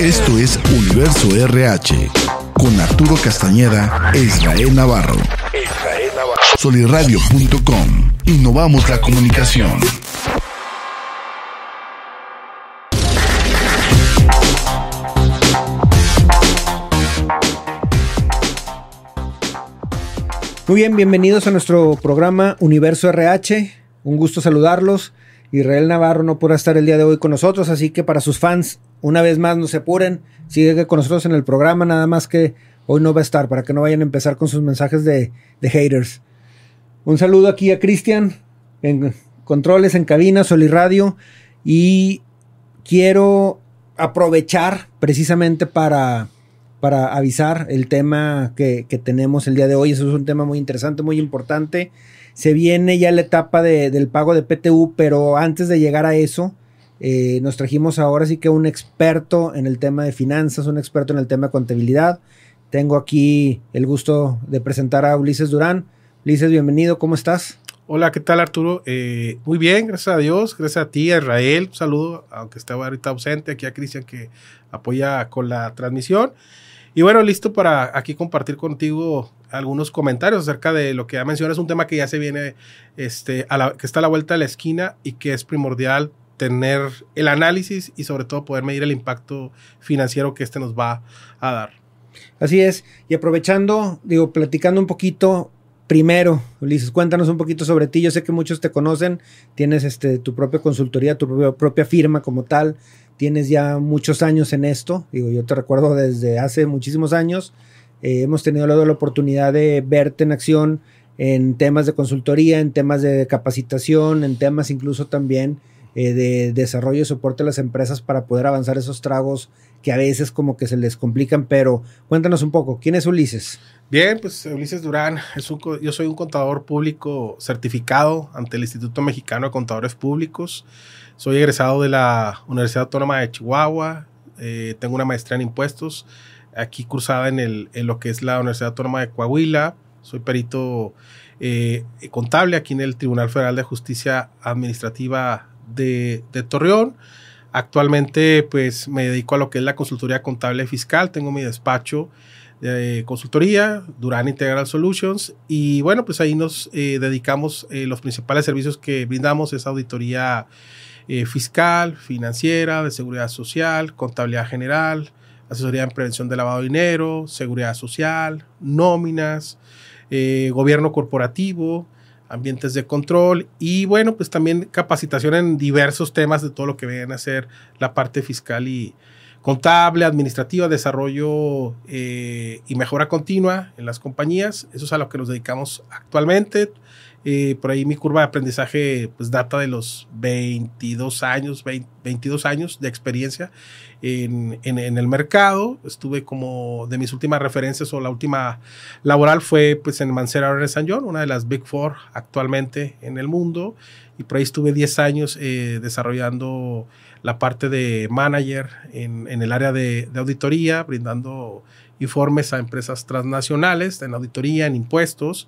Esto es Universo RH con Arturo Castañeda e Israel Navarro. Soliradio.com. Innovamos la comunicación. Muy bien, bienvenidos a nuestro programa Universo RH. Un gusto saludarlos. Israel Navarro no podrá estar el día de hoy con nosotros, así que para sus fans, una vez más no se apuren, sigue con nosotros en el programa, nada más que hoy no va a estar, para que no vayan a empezar con sus mensajes de, haters. Un saludo aquí a Cristian, en controles, en cabina, Sol Radio, y quiero aprovechar precisamente para, para avisar el tema que, que tenemos el día de hoy. Eso es un tema muy interesante, muy importante se viene ya la etapa del pago de PTU, pero antes de llegar a eso, eh, nos trajimos ahora sí que un experto en el tema de finanzas, un experto en el tema de contabilidad. Tengo aquí el gusto de presentar a Ulises Durán. Ulises, bienvenido, ¿cómo estás? Hola, ¿qué tal Arturo? Eh, muy bien, gracias a Dios, gracias a ti, a Israel, un saludo, aunque estaba ahorita ausente, aquí a Cristian que apoya con la transmisión. Y bueno, listo para aquí compartir contigo algunos comentarios acerca de lo que ya mencionas, un tema que ya se viene, este, a la, que está a la vuelta de la esquina y que es primordial tener el análisis y sobre todo poder medir el impacto financiero que este nos va a dar. Así es, y aprovechando, digo, platicando un poquito, primero, Ulises, cuéntanos un poquito sobre ti, yo sé que muchos te conocen, tienes este, tu propia consultoría, tu propia, propia firma como tal, tienes ya muchos años en esto, digo, yo te recuerdo desde hace muchísimos años, eh, hemos tenido la oportunidad de verte en acción en temas de consultoría, en temas de capacitación, en temas incluso también eh, de desarrollo y soporte a las empresas para poder avanzar esos tragos que a veces como que se les complican, pero cuéntanos un poco, ¿quién es Ulises? Bien, pues Ulises Durán, es un, yo soy un contador público certificado ante el Instituto Mexicano de Contadores Públicos. Soy egresado de la Universidad Autónoma de Chihuahua, eh, tengo una maestría en impuestos, aquí cursada en, el, en lo que es la Universidad Autónoma de Coahuila. Soy perito eh, contable aquí en el Tribunal Federal de Justicia Administrativa de, de, Torreón. Actualmente pues me dedico a lo que es la consultoría contable fiscal, tengo mi despacho de consultoría, Durán Integral Solutions, y bueno, pues ahí nos eh, dedicamos, los principales servicios que brindamos es auditoría eh, fiscal, financiera, de seguridad social, contabilidad general, asesoría en prevención de lavado de dinero, seguridad social, nóminas, eh, gobierno corporativo, ambientes de control y bueno, pues también capacitación en diversos temas de todo lo que viene a ser la parte fiscal y contable, administrativa, desarrollo eh, y mejora continua en las compañías. Eso es a lo que nos dedicamos actualmente. Eh, por ahí mi curva de aprendizaje pues data de los 22 años, 22 años de experiencia en, el mercado. Estuve como de mis últimas referencias o la última laboral fue pues en Mancera Ernst Young, una de las Big Four actualmente en el mundo. Y por ahí estuve 10 años eh, desarrollando la parte de manager en, el área de, de auditoría, brindando informes a empresas transnacionales en auditoría, en impuestos.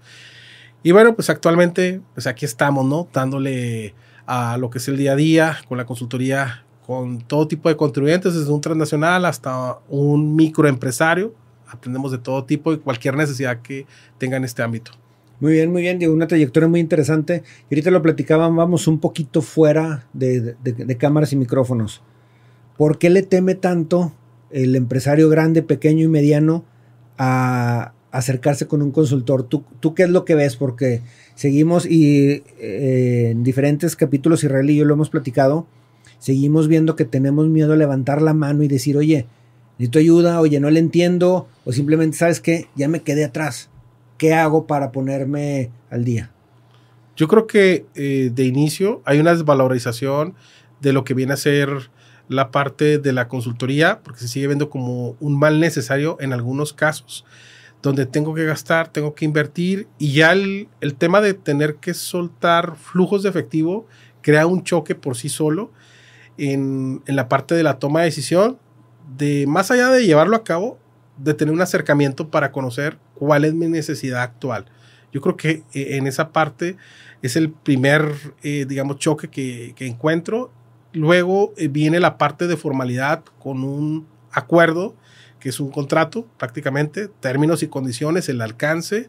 Y bueno, pues actualmente, pues aquí estamos, ¿no? Dándole a lo que es el día a día con la consultoría, con todo tipo de contribuyentes, desde un transnacional hasta un microempresario. Aprendemos de todo tipo y cualquier necesidad que tenga en este ámbito. Muy bien, muy bien, Diego, una trayectoria muy interesante. Y ahorita lo platicaban, vamos un poquito fuera de, de cámaras y micrófonos. ¿Por qué le teme tanto el empresario grande, pequeño y mediano a, acercarse con un consultor. ¿Tú, ¿Tú, qué es lo que ves? Porque seguimos y eh, en diferentes capítulos, Israel y yo lo hemos platicado, seguimos viendo que tenemos miedo a levantar la mano y decir, oye, necesito ayuda, oye, no le entiendo, o simplemente, ¿sabes qué? Ya me quedé atrás. ¿Qué hago para ponerme al día? Yo creo que eh, de inicio hay una desvalorización de lo que viene a ser la parte de la consultoría, porque se sigue viendo como un mal necesario en algunos casos donde tengo que gastar, tengo que invertir y ya el, tema de tener que soltar flujos de efectivo crea un choque por sí solo en, la parte de la toma de decisión, de más allá de llevarlo a cabo, de tener un acercamiento para conocer cuál es mi necesidad actual. Yo creo que eh, en esa parte es el primer, eh, digamos, choque que, encuentro. Luego eh, viene la parte de formalidad con un acuerdo, que es un contrato prácticamente, términos y condiciones, el alcance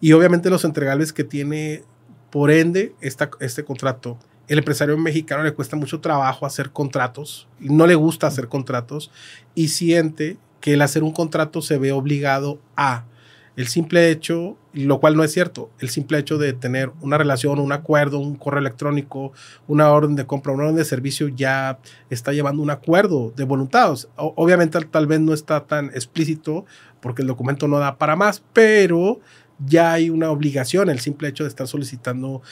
y obviamente los entregables que tiene por ende esta, este contrato. El empresario mexicano le cuesta mucho trabajo hacer contratos, no le gusta hacer contratos y siente que el hacer un contrato se ve obligado a el simple hecho, lo cual no es cierto, el simple hecho de tener una relación, un acuerdo, un correo electrónico, una orden de compra, una orden de servicio ya está llevando un acuerdo de voluntades. obviamente tal vez no está tan explícito porque el documento no da para más, pero ya hay una obligación, el simple hecho de estar solicitando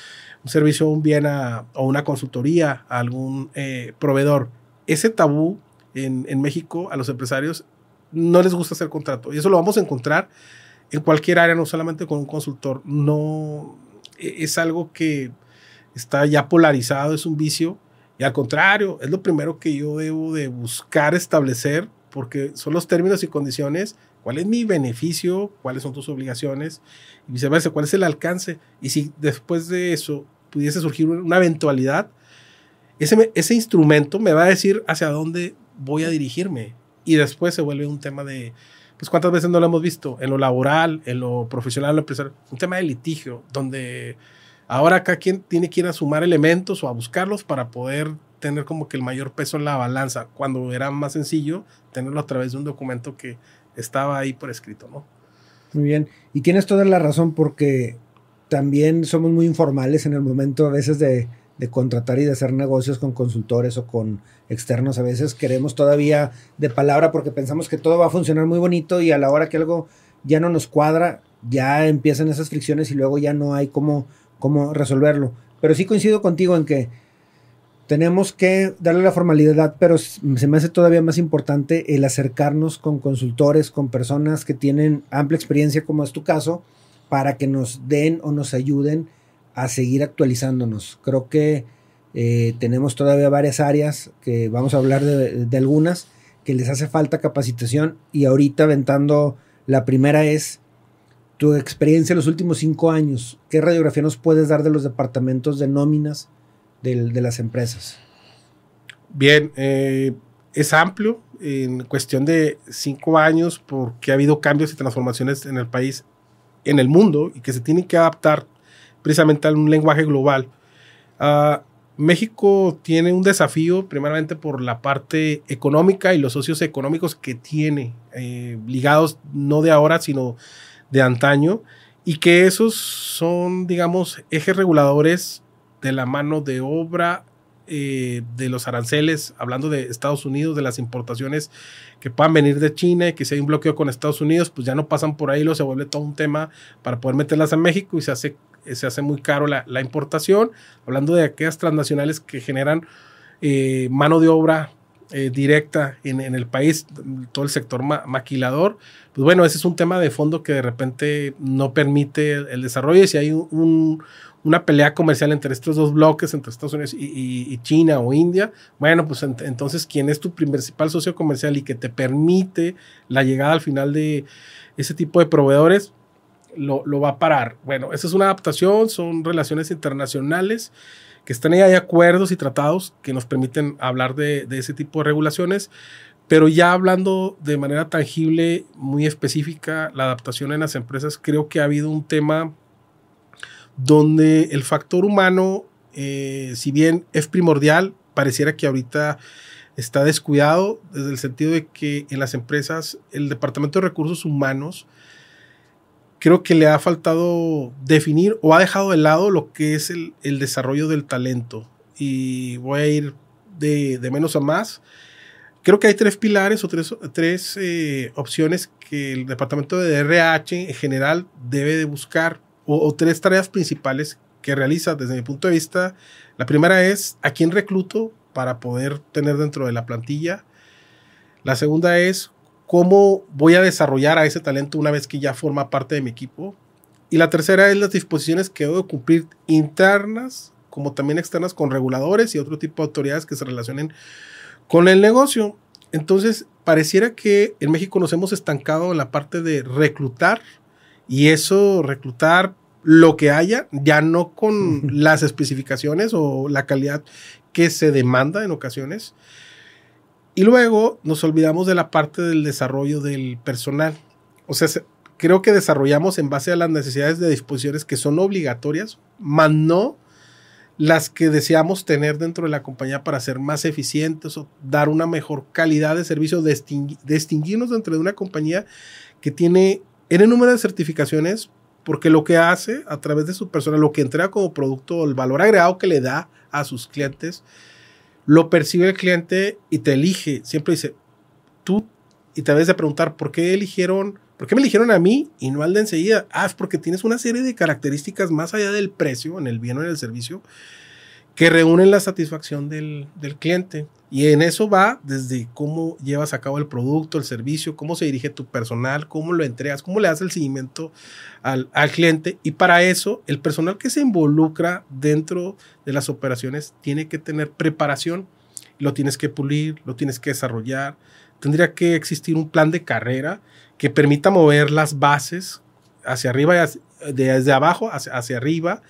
un servicio, un bien o una consultoría a algún eh, proveedor. Ese tabú en, en México a los empresarios no les gusta hacer contrato y eso lo vamos a encontrar en cualquier área, no solamente con un consultor. No e, es algo que está ya polarizado, es un vicio. Y al contrario, es lo primero que yo debo de buscar establecer, porque son los términos y condiciones, cuál es mi beneficio, cuáles son tus obligaciones, y viceversa, cuál es el alcance. Y si después de eso pudiese surgir una eventualidad, ese, ese instrumento me va a decir hacia dónde voy a dirigirme. Y después se vuelve un tema de, pues cuántas veces no lo hemos visto en lo laboral, en lo profesional, en lo empresarial, un tema de litigio, donde ahora cada quien tiene que ir a sumar elementos o a buscarlos para poder tener como que el mayor peso en la balanza, cuando era más sencillo tenerlo a través de un documento que estaba ahí por escrito, ¿no? Muy bien, y tienes toda la razón porque también somos muy informales en el momento a veces de de contratar y de hacer negocios con consultores o con externos. A veces queremos todavía de palabra porque pensamos que todo va a funcionar muy bonito y a la hora que algo ya no nos cuadra, ya empiezan esas fricciones y luego ya no hay cómo, cómo resolverlo. Pero sí coincido contigo en que tenemos que darle la formalidad, pero se me hace todavía más importante el acercarnos con consultores, con personas que tienen amplia experiencia, como es tu caso, para que nos den o nos ayuden a seguir actualizándonos. Creo que eh, tenemos todavía varias áreas que vamos a hablar de, algunas que les hace falta capacitación y ahorita aventando la primera es tu experiencia en los últimos cinco años. ¿Qué radiografía nos puedes dar de los departamentos de nóminas de, las empresas? Bien, eh, es amplio en cuestión de cinco años porque ha habido cambios y transformaciones en el país, en el mundo y que se tienen que adaptar precisamente a un lenguaje global. Ah, México tiene un desafío primeramente por la parte económica y los socios económicos que tiene, eh, ligados no de ahora, sino de antaño, y que esos son, digamos, ejes reguladores de la mano de obra eh, de los aranceles, hablando de Estados Unidos, de las importaciones que puedan venir de China y que si hay un bloqueo con Estados Unidos, pues ya no pasan por ahí, lo se vuelve todo un tema para poder meterlas a México y se hace, se hace muy caro la, importación, hablando de aquellas transnacionales que generan eh, mano de obra eh, directa en, el país, todo el sector maquilador, pues bueno, ese es un tema de fondo que de repente no permite el, desarrollo y si hay un, una pelea comercial entre estos dos bloques, entre Estados Unidos y, China o India, bueno, pues entonces, ¿quién es tu principal socio comercial y que te permite la llegada al final de ese tipo de proveedores? Lo, va a parar. Bueno, esa es una adaptación, son relaciones internacionales que están ahí, hay acuerdos y tratados que nos permiten hablar de, de ese tipo de regulaciones, pero ya hablando de manera tangible, muy específica, la adaptación en las empresas, creo que ha habido un tema donde el factor humano, eh, si bien es primordial, pareciera que ahorita está descuidado desde el sentido de que en las empresas el Departamento de Recursos Humanos creo que le ha faltado definir o ha dejado de lado lo que es el, desarrollo del talento. Y voy a ir de, menos a más. Creo que hay tres pilares o tres, tres eh, opciones que el departamento de RH en general debe de buscar o, tres tareas principales que realiza desde mi punto de vista. La primera es a quién recluto para poder tener dentro de la plantilla. La segunda es cómo voy a desarrollar a ese talento una vez que ya forma parte de mi equipo. Y la tercera es las disposiciones que debo cumplir internas como también externas con reguladores y otro tipo de autoridades que se relacionen con el negocio. Entonces, pareciera que en México nos hemos estancado en la parte de reclutar y eso, reclutar lo que haya, ya no con las especificaciones o la calidad que se demanda en ocasiones. Y luego nos olvidamos de la parte del desarrollo del personal. O sea, creo que desarrollamos en base a las necesidades de disposiciones que son obligatorias, más no las que deseamos tener dentro de la compañía para ser más eficientes o dar una mejor calidad de servicio, distinguirnos dentro de una compañía que tiene N número de certificaciones, porque lo que hace a través de su persona, lo que entrega como producto, el valor agregado que le da a sus clientes, lo percibe el cliente y te elige. Siempre dice, tú, y te debes de preguntar, ¿por qué eligieron, por qué me eligieron a mí y no al de enseguida? Ah, es porque tienes una serie de características más allá del precio, en el bien o en el servicio, que reúnen la satisfacción del, del, cliente. Y en eso va desde cómo llevas a cabo el producto, el servicio, cómo se dirige tu personal, cómo lo entregas, cómo le das el seguimiento al, al, cliente. Y para eso, el personal que se involucra dentro de las operaciones tiene que tener preparación. Lo tienes que pulir, lo tienes que desarrollar. Tendría que existir un plan de carrera que permita mover las bases hacia arriba, y desde abajo hacia, hacia arriba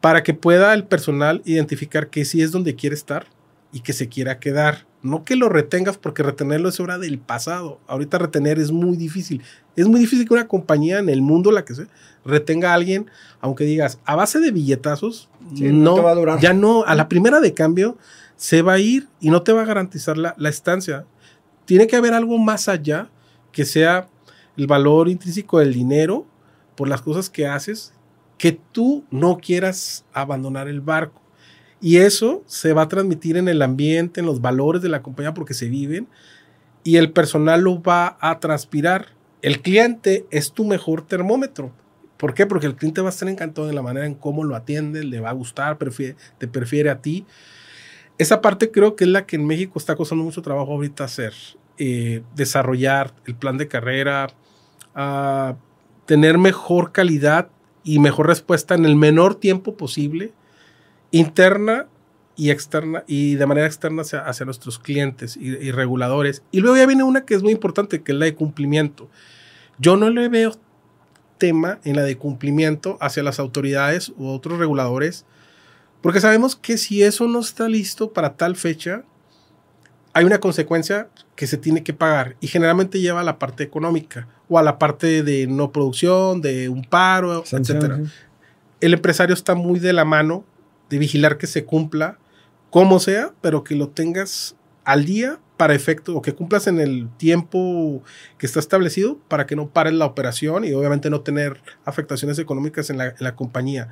para que pueda el personal identificar que sí es donde quiere estar y que se quiera quedar. No que lo retengas porque retenerlo es obra del pasado. Ahorita retener es muy difícil. Es muy difícil que una compañía en el mundo, la que sea, retenga a alguien, aunque digas, a base de billetazos, no, va a durar. ya no, a la primera de cambio se va a ir y no te va a garantizar la, la estancia. Tiene que haber algo más allá que sea el valor intrínseco del dinero por las cosas que haces que tú no quieras abandonar el barco. Y eso se va a transmitir en el ambiente, en los valores de la compañía porque se viven y el personal lo va a transpirar. El cliente es tu mejor termómetro. ¿Por qué? Porque el cliente va a estar encantado de la manera en cómo lo atiende, le va a gustar, te prefiere a ti. Esa parte creo que es la que en México está costando mucho trabajo ahorita hacer. Eh, desarrollar el plan de carrera, a tener mejor calidad y mejor respuesta en el menor tiempo posible, interna y externa y de manera externa hacia, nuestros clientes y, reguladores. Y luego ya viene una que es muy importante, que es la de cumplimiento. Yo no le veo tema en la de cumplimiento hacia las autoridades u otros reguladores, porque sabemos que si eso no está listo para tal fecha, hay una consecuencia que se tiene que pagar y generalmente lleva a la parte económica o a la parte de no producción, de un paro, etc. El empresario está muy de la mano de vigilar que se cumpla como sea, pero que lo tengas al día para efecto o que cumplas en el tiempo que está establecido para que no pares la operación y obviamente no tener afectaciones económicas en la, en la compañía.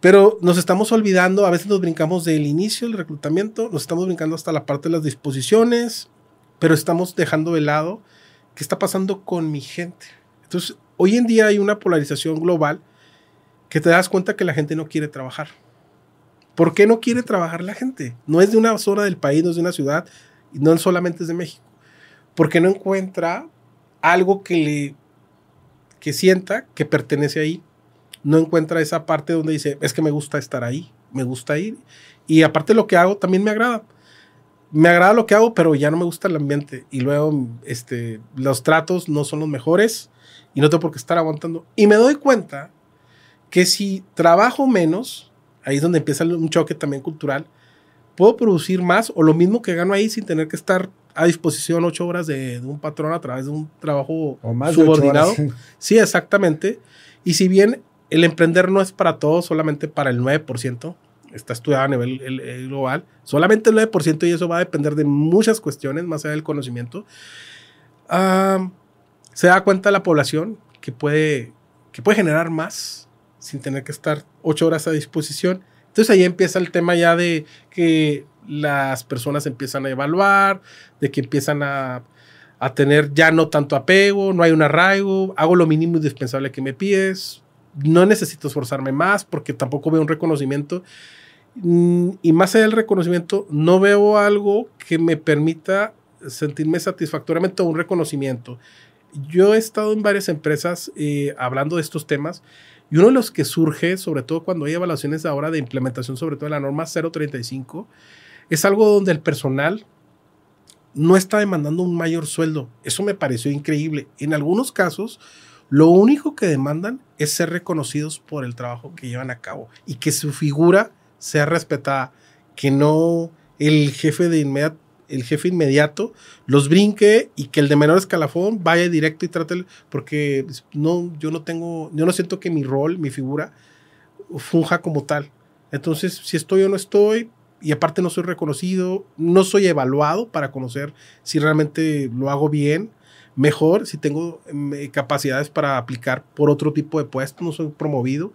Pero nos estamos olvidando, a veces nos brincamos del inicio del reclutamiento, nos estamos brincando hasta la parte de las disposiciones, pero estamos dejando de lado qué está pasando con mi gente. Entonces, hoy en día hay una polarización global que te das cuenta que la gente no quiere trabajar. ¿Por qué no quiere trabajar la gente? No es de una zona del país, no es de una ciudad, no solamente es de México. Porque no encuentra algo que le que sienta que pertenece ahí no encuentra esa parte donde dice, es que me gusta estar ahí, me gusta ir. Y aparte lo que hago también me agrada. Me agrada lo que hago, pero ya no me gusta el ambiente. Y luego este, los tratos no son los mejores y no tengo por qué estar aguantando. Y me doy cuenta que si trabajo menos, ahí es donde empieza un choque también cultural, puedo producir más o lo mismo que gano ahí sin tener que estar a disposición ocho horas de, un patrón a través de un trabajo subordinado. Sí, exactamente. Y si bien el emprender no es para todos, solamente para el 9%. Está estudiado a nivel global. Solamente el 9% y eso va a depender de muchas cuestiones, más allá del conocimiento. se da cuenta la población que puede, que puede generar más sin tener que estar ocho horas a disposición. Entonces ahí empieza el tema ya de que las personas empiezan a evaluar, de que empiezan a, a tener ya no tanto apego, no hay un arraigo, hago lo mínimo indispensable que me pides, no necesito esforzarme más porque tampoco veo un reconocimiento. Mm, y más allá del reconocimiento, no veo algo que me permita sentirme satisfactoriamente un reconocimiento. Yo he estado en varias empresas eh, hablando de estos temas y uno de los que surge, sobre todo cuando hay evaluaciones ahora de implementación, sobre todo de la norma 035, es algo donde el personal no está demandando un mayor sueldo. Eso me pareció increíble. En algunos casos, lo único que demandan es ser reconocidos por el trabajo que llevan a cabo y que su figura sea respetada, que no el jefe de inmediato el jefe inmediato, los brinque y que el de menor escalafón vaya directo y trate, porque no, yo no tengo, yo no siento que mi rol, mi figura, funja como tal. Entonces, si estoy o no estoy, y aparte no soy reconocido, no soy evaluado para conocer si realmente lo hago bien, mejor, si tengo mm, capacidades para aplicar por otro tipo de puesto, no soy promovido.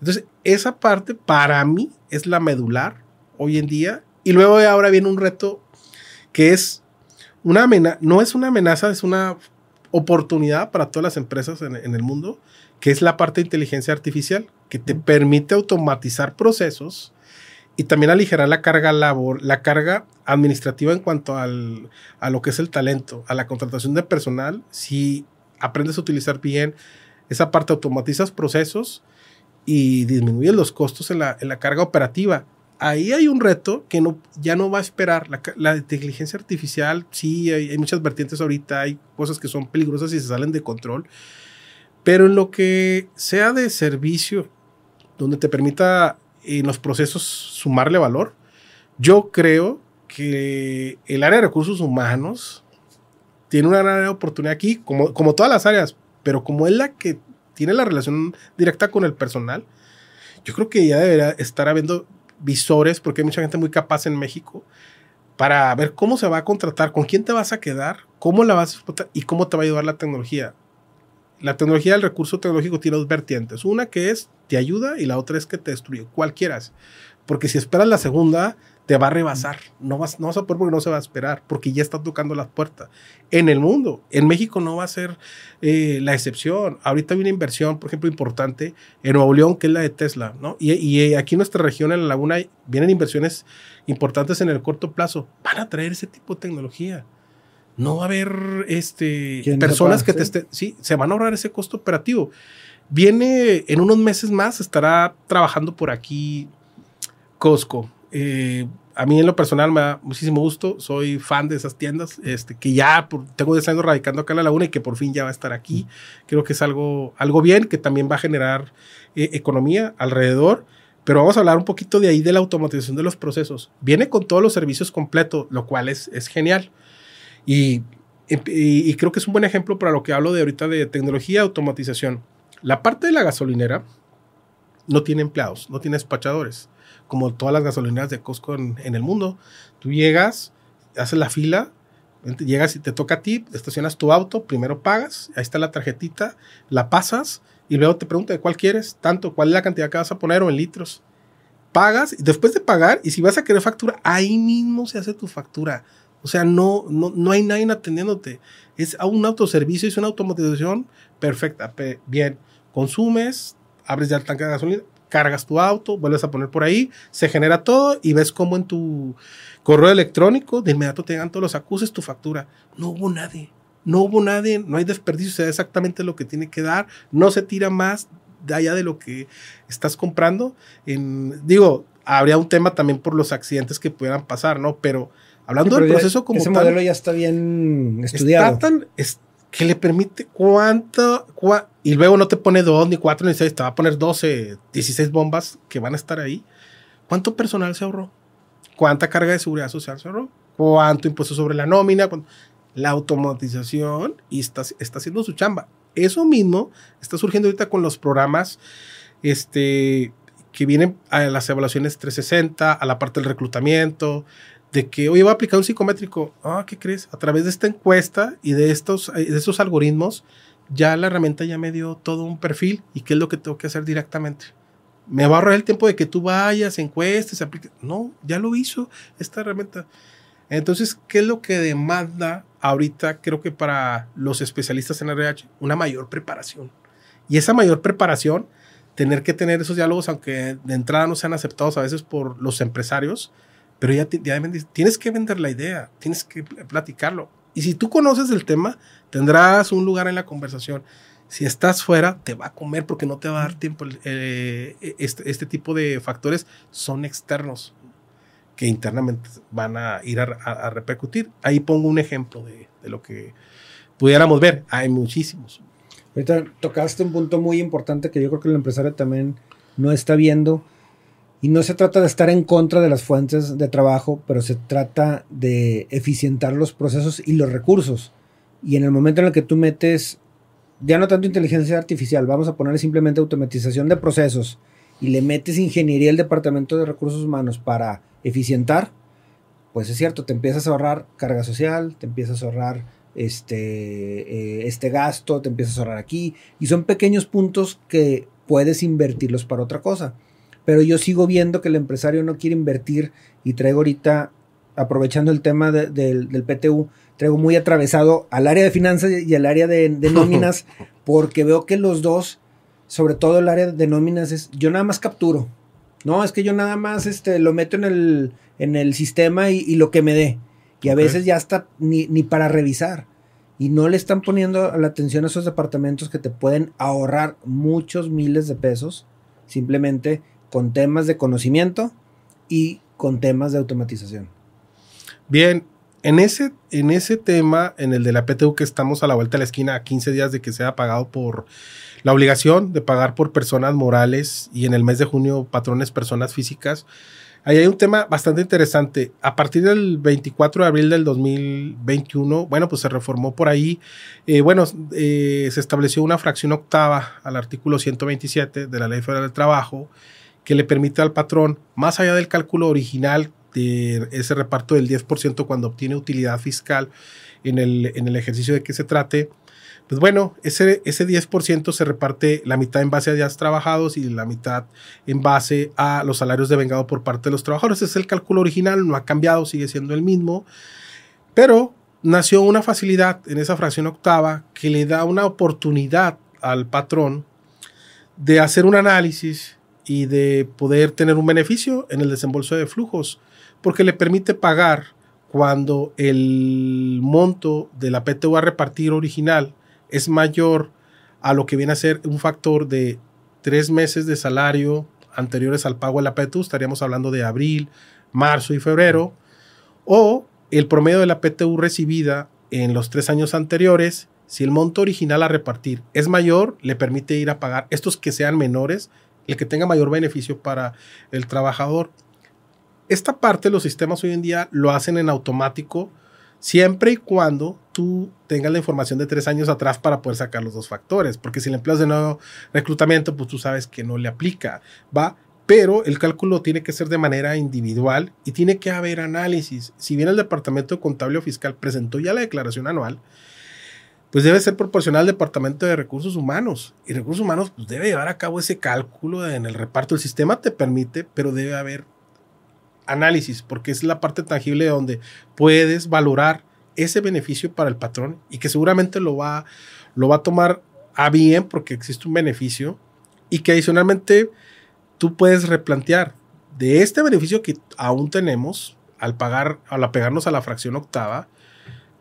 Entonces, esa parte para mí es la medular hoy en día. Y luego ahora viene un reto que es una amenaza, no es una amenaza, es una oportunidad para todas las empresas en, en el mundo, que es la parte de inteligencia artificial, que te permite automatizar procesos y también aligerar la carga labor, la carga administrativa en cuanto al, a lo que es el talento, a la contratación de personal. Si aprendes a utilizar bien esa parte, automatizas procesos y disminuyes los costos en la, en la carga operativa. Ahí hay un reto que no, ya no va a esperar. La, la inteligencia artificial, sí, hay, hay muchas vertientes ahorita, hay cosas que son peligrosas y se salen de control. Pero en lo que sea de servicio, donde te permita en los procesos sumarle valor. Yo creo que el área de recursos humanos tiene una gran oportunidad aquí, como, como todas las áreas, pero como es la que tiene la relación directa con el personal, yo creo que ya debería estar habiendo visores, porque hay mucha gente muy capaz en México, para ver cómo se va a contratar, con quién te vas a quedar, cómo la vas a explotar y cómo te va a ayudar la tecnología la tecnología del recurso tecnológico tiene dos vertientes. Una que es te ayuda y la otra es que te destruye. Cualquieras. Porque si esperas la segunda, te va a rebasar. No vas, no vas a poder porque no se va a esperar, porque ya está tocando las puertas. En el mundo, en México no va a ser eh, la excepción. Ahorita hay una inversión, por ejemplo, importante en Nuevo León, que es la de Tesla, ¿no? Y, y aquí en nuestra región, en la laguna, vienen inversiones importantes en el corto plazo. Van a traer ese tipo de tecnología no va a haber este, personas que te estén, sí, se van a ahorrar ese costo operativo. Viene en unos meses más, estará trabajando por aquí Costco. Eh, a mí en lo personal me da muchísimo gusto, soy fan de esas tiendas, este, que ya tengo 10 años radicando acá en la laguna y que por fin ya va a estar aquí. Creo que es algo, algo bien, que también va a generar eh, economía alrededor. Pero vamos a hablar un poquito de ahí de la automatización de los procesos. Viene con todos los servicios completos, lo cual es, es genial. Y, y, creo que es un buen ejemplo para lo que hablo de ahorita de tecnología, automatización. La parte de la gasolinera no tiene empleados, no tiene despachadores, como todas las gasolineras de Costco en, el mundo. Tú llegas, haces la fila, llegas y te toca a ti, estacionas tu auto, primero pagas, ahí está la tarjetita, la pasas y luego te pregunta de cuál quieres, tanto, cuál es la cantidad que vas a poner o en litros. Pagas y después de pagar, y si vas a querer factura, ahí mismo se hace tu factura. O sea, no, no, no hay nadie atendiéndote. Es un autoservicio, es una automatización perfecta. Bien, consumes, abres ya el tanque de gasolina, cargas tu auto, vuelves a poner por ahí, se genera todo y ves cómo en tu correo electrónico de inmediato te llegan todos los acuses, tu factura. No hubo nadie, no hubo nadie, no hay desperdicio, se da exactamente lo que tiene que dar, no se tira más de allá de lo que estás comprando. En, digo, habría un tema también por los accidentes que pudieran pasar, ¿no? Pero Hablando del proceso como ese modelo ya está bien estudiado. Está tan, es, que le permite cuánto, y luego no te pone dos, ni cuatro, ni seis, te va a poner 12, 16 bombas que van a estar ahí. ¿Cuánto personal se ahorró? ¿Cuánta carga de seguridad social se ahorró? ¿Cuánto impuesto sobre la nómina? La automatización y está, está haciendo su chamba. Eso mismo está surgiendo ahorita con los programas este, que vienen a las evaluaciones 360, a la parte del reclutamiento, de que, oye, voy a aplicar un psicométrico. Ah, ¿qué crees? A través de esta encuesta y de estos, de estos algoritmos, ya la herramienta ya me dio todo un perfil y qué es lo que tengo que hacer directamente. Me va a ahorrar el tiempo de que tú vayas, encuestes, apliques. No, ya lo hizo esta herramienta. Entonces, ¿qué es lo que demanda ahorita, creo que para los especialistas en RH? Una mayor preparación. Y esa mayor preparación, tener que tener esos diálogos, aunque de entrada no sean aceptados a veces por los empresarios, pero ya, tienes que vender la idea, tienes que platicarlo. Y si tú conoces el tema, tendrás un lugar en la conversación. Si estás fuera, te va a comer porque no te va a dar tiempo. Eh, este, este, tipo de factores son externos que internamente van a ir a, repercutir. Ahí pongo un ejemplo de, de, lo que pudiéramos ver. Hay muchísimos. Ahorita tocaste un punto muy importante que yo creo que el empresario también no está viendo Y no se trata de estar en contra de las fuentes de trabajo, pero se trata de eficientar los procesos y los recursos. Y en el momento en el que tú metes, ya no tanto inteligencia artificial, vamos a ponerle simplemente automatización de procesos y le metes ingeniería al departamento de recursos humanos para eficientar, pues es cierto, te empiezas a ahorrar carga social, te empiezas a ahorrar este, eh, este gasto, te empiezas a ahorrar aquí, y son pequeños puntos que puedes invertirlos para otra cosa. Pero yo sigo viendo que el empresario no quiere invertir y traigo ahorita, aprovechando el tema del, del PTU, traigo muy atravesado al área de finanzas y al área de, de nóminas, porque veo que los dos, sobre todo el área de nóminas, es yo nada más capturo. No, es que yo nada más este, lo meto en el, en el sistema y, lo que me dé. Y a veces ya está ni, ni, para revisar. Y no le están poniendo la atención a esos departamentos que te pueden ahorrar muchos miles de pesos simplemente con temas de conocimiento y con temas de automatización. Bien, en ese, en ese tema, en el de la PTU que estamos a la vuelta de la esquina, a 15 días de que sea pagado por la obligación de pagar por personas morales y en el mes de junio patrones personas físicas. Ahí hay un tema bastante interesante. A partir del 24 de abril del 2021, bueno, pues se reformó por ahí, eh, bueno, eh, se estableció una fracción octava al artículo 127 de la Ley Federal del Trabajo que le permite al patrón, más allá del cálculo original de ese reparto del 10% cuando obtiene utilidad fiscal en el, en el ejercicio de que se trate, pues bueno, ese, ese 10% se reparte la mitad en base a días trabajados y la mitad en base a los salarios de vengado por parte de los trabajadores. Ese es el cálculo original, no ha cambiado, sigue siendo el mismo, pero nació una facilidad en esa fracción octava que le da una oportunidad al patrón de hacer un análisis y de poder tener un beneficio en el desembolso de flujos, porque le permite pagar cuando el monto de la PTU a repartir original es mayor a lo que viene a ser un factor de tres meses de salario anteriores al pago de la PTU, estaríamos hablando de abril, marzo y febrero, o el promedio de la PTU recibida en los tres años anteriores, si el monto original a repartir es mayor, le permite ir a pagar estos que sean menores, el que tenga mayor beneficio para el trabajador. Esta parte los sistemas hoy en día lo hacen en automático siempre y cuando tú tengas la información de tres años atrás para poder sacar los dos factores, porque si le empleas de nuevo reclutamiento, pues tú sabes que no le aplica, ¿va? Pero el cálculo tiene que ser de manera individual y tiene que haber análisis. Si bien el Departamento Contable o Fiscal presentó ya la declaración anual, pues debe ser proporcional al Departamento de Recursos Humanos. Y Recursos Humanos pues debe llevar a cabo ese cálculo en el reparto. El sistema te permite, pero debe haber análisis, porque es la parte tangible donde puedes valorar ese beneficio para el patrón y que seguramente lo va, lo va a tomar a bien porque existe un beneficio y que adicionalmente tú puedes replantear de este beneficio que aún tenemos al pagar, al apegarnos a la fracción octava,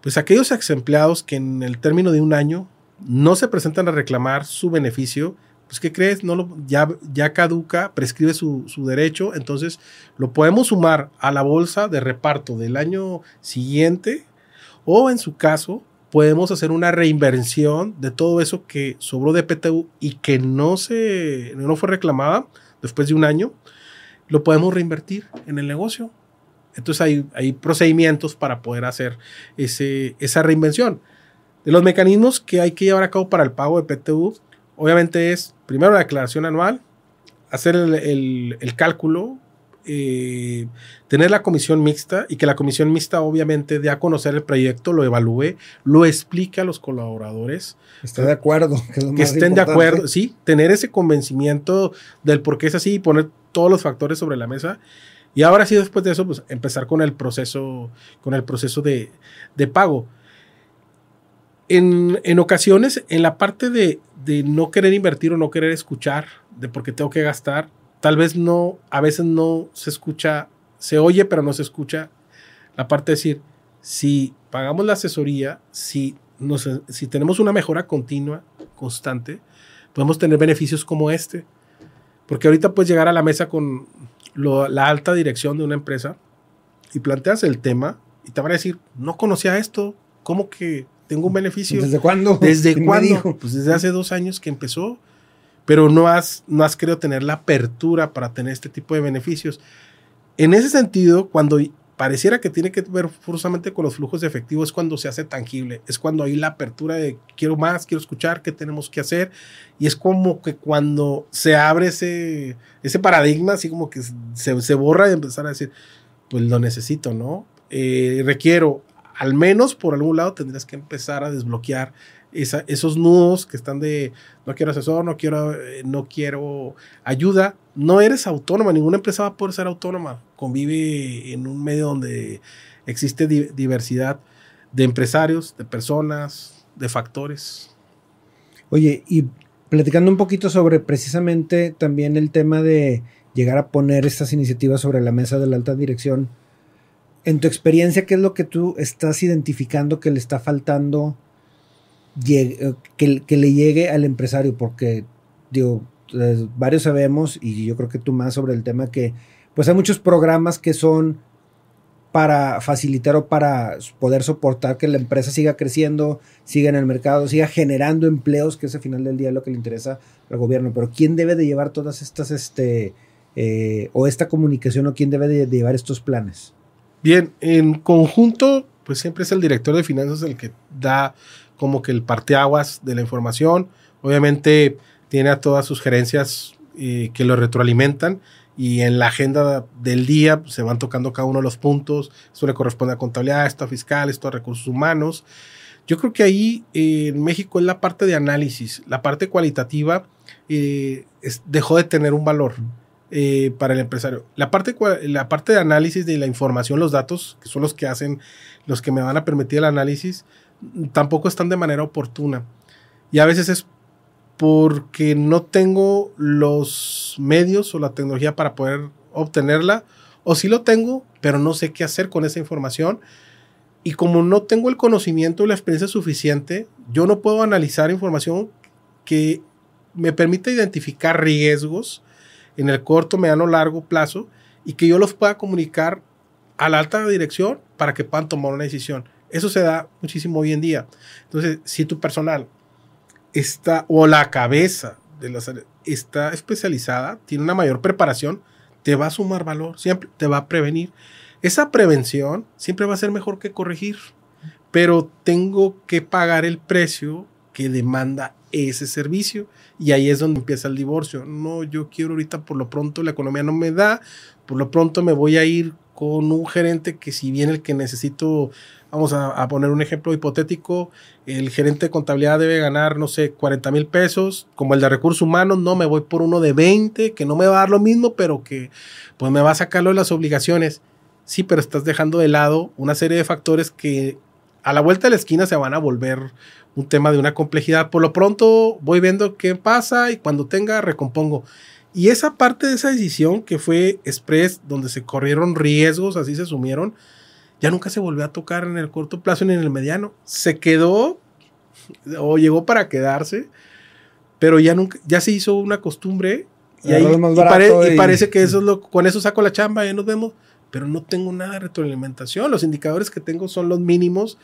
pues aquellos ex empleados que en el término de un año no se presentan a reclamar su beneficio, pues ¿qué crees? No lo, ya, ya caduca, prescribe su, su, derecho, entonces lo podemos sumar a la bolsa de reparto del año siguiente o en su caso podemos hacer una reinversión de todo eso que sobró de PTU y que no, se, no fue reclamada después de un año, lo podemos reinvertir en el negocio. Entonces hay, hay procedimientos para poder hacer ese, esa reinvención. De los mecanismos que hay que llevar a cabo para el pago de PTU, obviamente es primero la declaración anual, hacer el, cálculo, eh, tener la comisión mixta y que la comisión mixta obviamente dé a conocer el proyecto, lo evalúe, lo explique a los colaboradores. Esté de acuerdo. Que, estén de acuerdo, sí, tener ese convencimiento del por qué es así y poner todos los factores sobre la mesa. Y ahora sí, después de eso, pues empezar con el proceso, con el proceso de, de pago en, ocasiones, en la parte de, no querer invertir o no querer escuchar, de por qué tengo que gastar, tal vez no, a veces no se escucha, se oye, pero no se escucha la parte de decir, si pagamos la asesoría, si, si tenemos una mejora continua, constante, podemos tener beneficios como este. Porque ahorita puedes llegar a la mesa con la alta dirección de una empresa y planteas el tema y te van a decir, no conocía esto, ¿cómo que tengo un beneficio. ¿Desde cuándo? ¿Desde cuándo? Pues desde hace dos años que empezó. pero no has, no has querido tener la apertura para tener este tipo de beneficios. En ese sentido, cuando pareciera que tiene que ver forzosamente con los flujos de efectivo, es cuando se hace tangible, es cuando hay la apertura de quiero más, quiero escuchar, qué tenemos que hacer, y es como que cuando se abre ese, ese paradigma, así como que se, se borra y empezar a decir, pues lo necesito, ¿no? Eh, requiero, al menos por algún lado tendrías que empezar a desbloquear esos nudos que están de no quiero asesor, no quiero, eh, no quiero ayuda. No eres autónoma, ninguna empresa va a poder ser autónoma. Convive en un medio donde existe diversidad de empresarios, de personas, de factores. Oye, y platicando un poquito sobre precisamente también el tema de llegar a poner estas iniciativas sobre la mesa de la alta dirección, en tu experiencia, ¿qué es lo que tú estás identificando que le está faltando eh, que, le llegue al empresario, porque digo, eh, varios sabemos, y yo creo que tú más sobre el tema que, pues hay muchos programas que son para facilitar o para poder soportar que la empresa siga creciendo, siga en el mercado, siga generando empleos, que es al final del día lo que le interesa al gobierno. Pero ¿quién debe de llevar todas estas, este, eh, o esta comunicación, o quién debe de, de llevar estos planes? Bien, en conjunto, pues siempre es el director de finanzas el que da como que el parteaguas de la información. Obviamente tiene a todas sus gerencias eh, que lo retroalimentan y en la agenda del día pues, se van tocando cada uno de los puntos. Esto le corresponde a contabilidad, esto a fiscal, esto a recursos humanos. Yo creo que ahí eh, en México es la parte de análisis, la parte cualitativa eh, dejó de tener un valor. para el empresario. La parte, la parte de análisis de la información, los datos, que son los que hacen, los que me van a permitir el análisis, tampoco están de manera oportuna. Y a veces es porque no tengo los medios o la tecnología para poder obtenerla, o sí lo tengo, pero no sé qué hacer con esa información. Y como no tengo el conocimiento y la experiencia suficiente, yo no puedo analizar información que me permita identificar riesgos en el corto, mediano, largo plazo y que yo los pueda comunicar a la alta dirección para que puedan tomar una decisión. Eso se da muchísimo hoy en día. Entonces, si tu personal está, o la cabeza de la está especializada, tiene una mayor preparación, te va a sumar valor, siempre te va a prevenir. Esa prevención siempre va a ser mejor que corregir, pero tengo que pagar el precio que demanda ese servicio y ahí es donde empieza el divorcio. No, yo quiero ahorita por lo pronto la economía no me da, por lo pronto me voy a ir con un gerente que si bien el que necesito Vamos a, poner un ejemplo hipotético. El gerente de contabilidad debe ganar, no sé, 40 mil pesos. Como el de recursos humanos, no, me voy por uno de 20, que no me va a dar lo mismo, pero que pues me va a sacarlo de las obligaciones. Sí, pero estás dejando de lado una serie de factores que a la vuelta de la esquina se van a volver un tema de una complejidad. Por lo pronto voy viendo qué pasa y cuando tenga recompongo. Y esa parte de esa decisión que fue express, donde se corrieron riesgos, así se asumieron, ya nunca se volvió a tocar en el corto plazo ni en el mediano. Se quedó o llegó para quedarse, pero ya nunca, ya se hizo una costumbre y, ahí, y, parece que eso es lo, con eso saco la chamba y nos vemos, pero no tengo nada de retroalimentación. Los indicadores que tengo son los mínimos,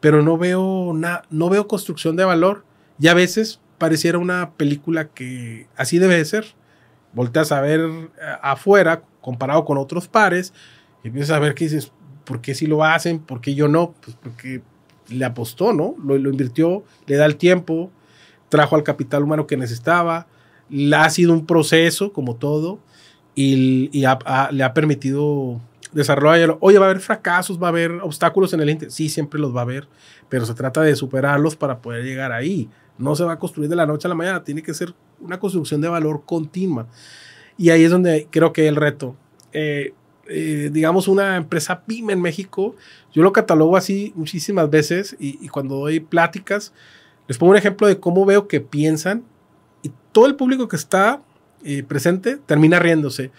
pero no veo nada, no veo construcción de valor. Y a veces pareciera una película que así debe de ser. Volteas a ver eh, afuera comparado con otros pares y empiezas a ver que dices, ¿por qué si lo hacen? ¿Por qué yo no? Pues porque le apostó, ¿no? Lo, invirtió, le da el tiempo, trajo al capital humano que necesitaba, le ha sido un proceso como todo y, le ha permitido desarrollarlo. Oye, va a haber fracasos, va a haber obstáculos en el Inter. Sí, siempre los va a haber, pero se trata de superarlos para poder llegar ahí. No se va a construir de la noche a la mañana, tiene que ser una construcción de valor continua. Y ahí es donde creo que el reto. Eh, eh, digamos, una empresa pyme en México, yo lo catalogo así muchísimas veces y, cuando doy pláticas, les pongo un ejemplo de cómo veo que piensan y todo el público que está eh, presente termina riéndose.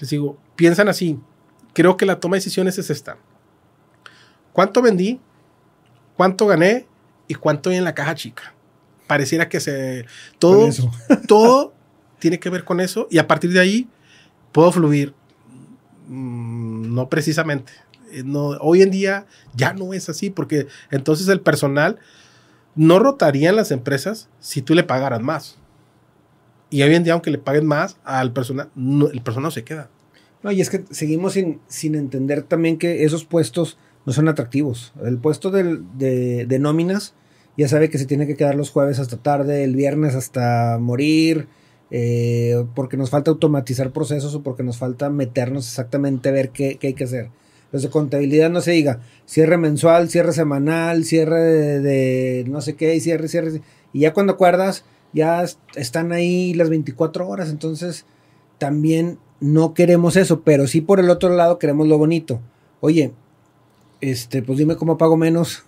Les digo, piensan así, creo que la toma de decisiones es esta. ¿Cuánto vendí? ¿Cuánto gané? ¿Y cuánto hay en la caja chica? Pareciera que se... Todo, todo tiene que ver con eso y a partir de ahí puedo fluir no precisamente. Eh, no, hoy en día ya no es así, porque entonces el personal no rotaría en las empresas si tú le pagaras más. Y hoy en día, aunque le paguen más al personal, el personal no se queda. No, y es que seguimos sin, sin entender también que esos puestos no son atractivos. El puesto de, de, nóminas ya sabe que se tiene que quedar los jueves hasta tarde, el viernes hasta morir, eh, porque nos falta automatizar procesos o porque nos falta meternos exactamente a ver qué, hay que hacer. Los de contabilidad no se diga, cierre mensual, cierre semanal, cierre de, de no sé qué, cierre, cierre. Y ya cuando acuerdas, ya están ahí las 24 horas, entonces también no queremos eso, pero sí por el otro lado queremos lo bonito. Oye, este, pues dime cómo pago menos,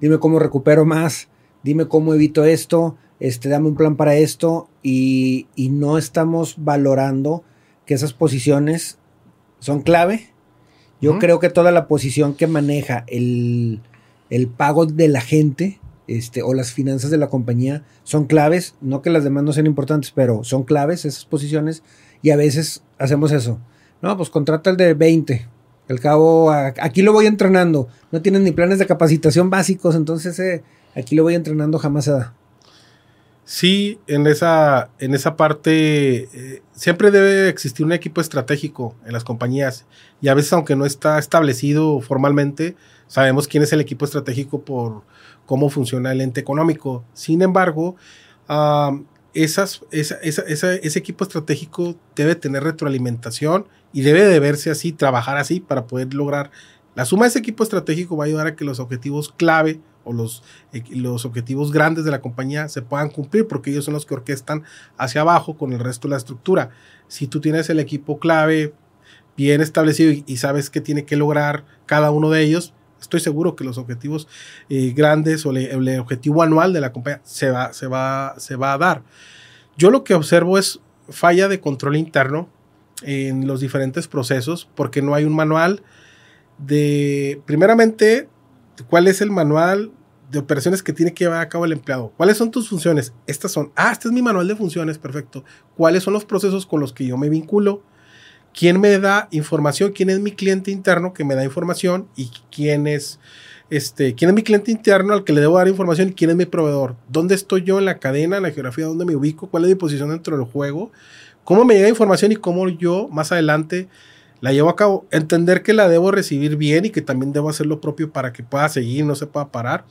dime cómo recupero más, dime cómo evito esto, este, dame un plan para esto y, y no estamos valorando que esas posiciones son clave. Yo creo que toda la posición que maneja el, el pago de la gente este, o las finanzas de la compañía son claves, no que las demás no sean importantes, pero son claves esas posiciones y a veces hacemos eso. No, pues contrata el de 20. Al cabo, aquí lo voy entrenando. No tienen ni planes de capacitación básicos, entonces eh, aquí lo voy entrenando, jamás se da. Sí, en esa, en esa parte eh, siempre debe existir un equipo estratégico en las compañías y a veces aunque no está establecido formalmente, sabemos quién es el equipo estratégico por cómo funciona el ente económico. Sin embargo, esas, ese equipo estratégico debe tener retroalimentación y debe de verse así, trabajar así para poder lograr. La suma de ese equipo estratégico va a ayudar a que los objetivos clave o los, eh, los objetivos grandes de la compañía se puedan cumplir porque ellos son los que orquestan hacia abajo con el resto de la estructura. Si tú tienes el equipo clave bien establecido y, sabes qué tiene que lograr cada uno de ellos, estoy seguro que los objetivos eh, grandes o el objetivo anual de la compañía se va, se, va, se va a dar. Yo lo que observo es falla de control interno en los diferentes procesos porque no hay un manual de, primeramente, cuál es el manual de operaciones que tiene que llevar a cabo el empleado. ¿Cuáles son tus funciones? Estas son, ah, este es mi manual de funciones, perfecto. ¿Cuáles son los procesos con los que yo me vinculo? ¿Quién me da información? ¿Quién es mi cliente interno que me da información? ¿Y quién es, este, quién es mi cliente interno al que le debo dar información? ¿Y quién es mi proveedor? ¿Dónde estoy yo en la cadena, en la geografía? ¿Dónde me ubico? ¿Cuál es mi posición dentro del juego? ¿Cómo me llega información y cómo yo más adelante la llevo a cabo. Entender que la debo recibir bien y que también debo hacer lo propio para que pueda seguir, no se pueda parar.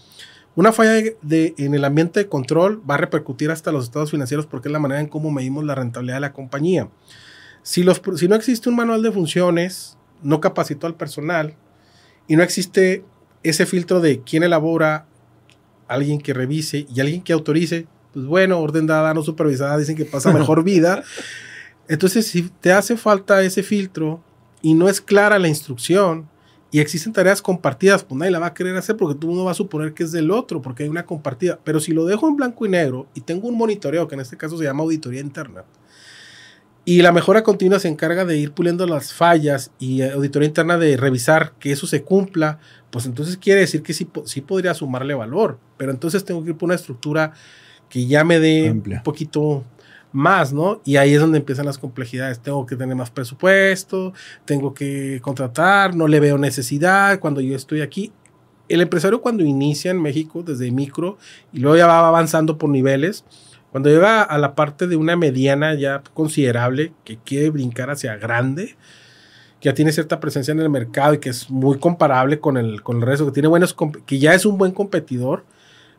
Una falla de, en el ambiente de control va a repercutir hasta los estados financieros porque es la manera en cómo medimos la rentabilidad de la compañía. Si, los, si no existe un manual de funciones, no capacitó al personal y no existe ese filtro de quién elabora, alguien que revise y alguien que autorice, pues bueno, orden dada, no supervisada, dicen que pasa mejor vida. Entonces, si te hace falta ese filtro, y no es clara la instrucción y existen tareas compartidas, pues nadie la va a querer hacer porque tú no va a suponer que es del otro porque hay una compartida. Pero si lo dejo en blanco y negro y tengo un monitoreo, que en este caso se llama auditoría interna, y la mejora continua se encarga de ir puliendo las fallas y auditoría interna de revisar que eso se cumpla, pues entonces quiere decir que sí, sí podría sumarle valor, pero entonces tengo que ir por una estructura que ya me dé un poquito más, ¿no? Y ahí es donde empiezan las complejidades. Tengo que tener más presupuesto, tengo que contratar, no le veo necesidad cuando yo estoy aquí. El empresario cuando inicia en México desde micro y luego ya va avanzando por niveles, cuando llega a la parte de una mediana ya considerable que quiere brincar hacia grande, que ya tiene cierta presencia en el mercado y que es muy comparable con el, con el resto, que tiene buenos, que ya es un buen competidor,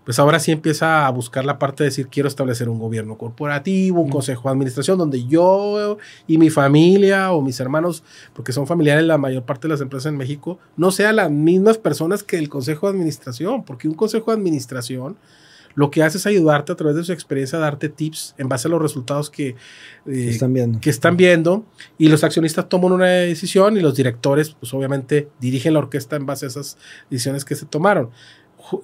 pues ahora sí empieza a buscar la parte de decir quiero establecer un gobierno corporativo, un consejo de administración donde yo y mi familia o mis hermanos, porque son familiares la mayor parte de las empresas en México, no sean las mismas personas que el consejo de administración, porque un consejo de administración lo que hace es ayudarte a través de su experiencia a darte tips en base a los resultados que, eh, están, viendo. que están viendo y los accionistas toman una decisión y los directores pues obviamente dirigen la orquesta en base a esas decisiones que se tomaron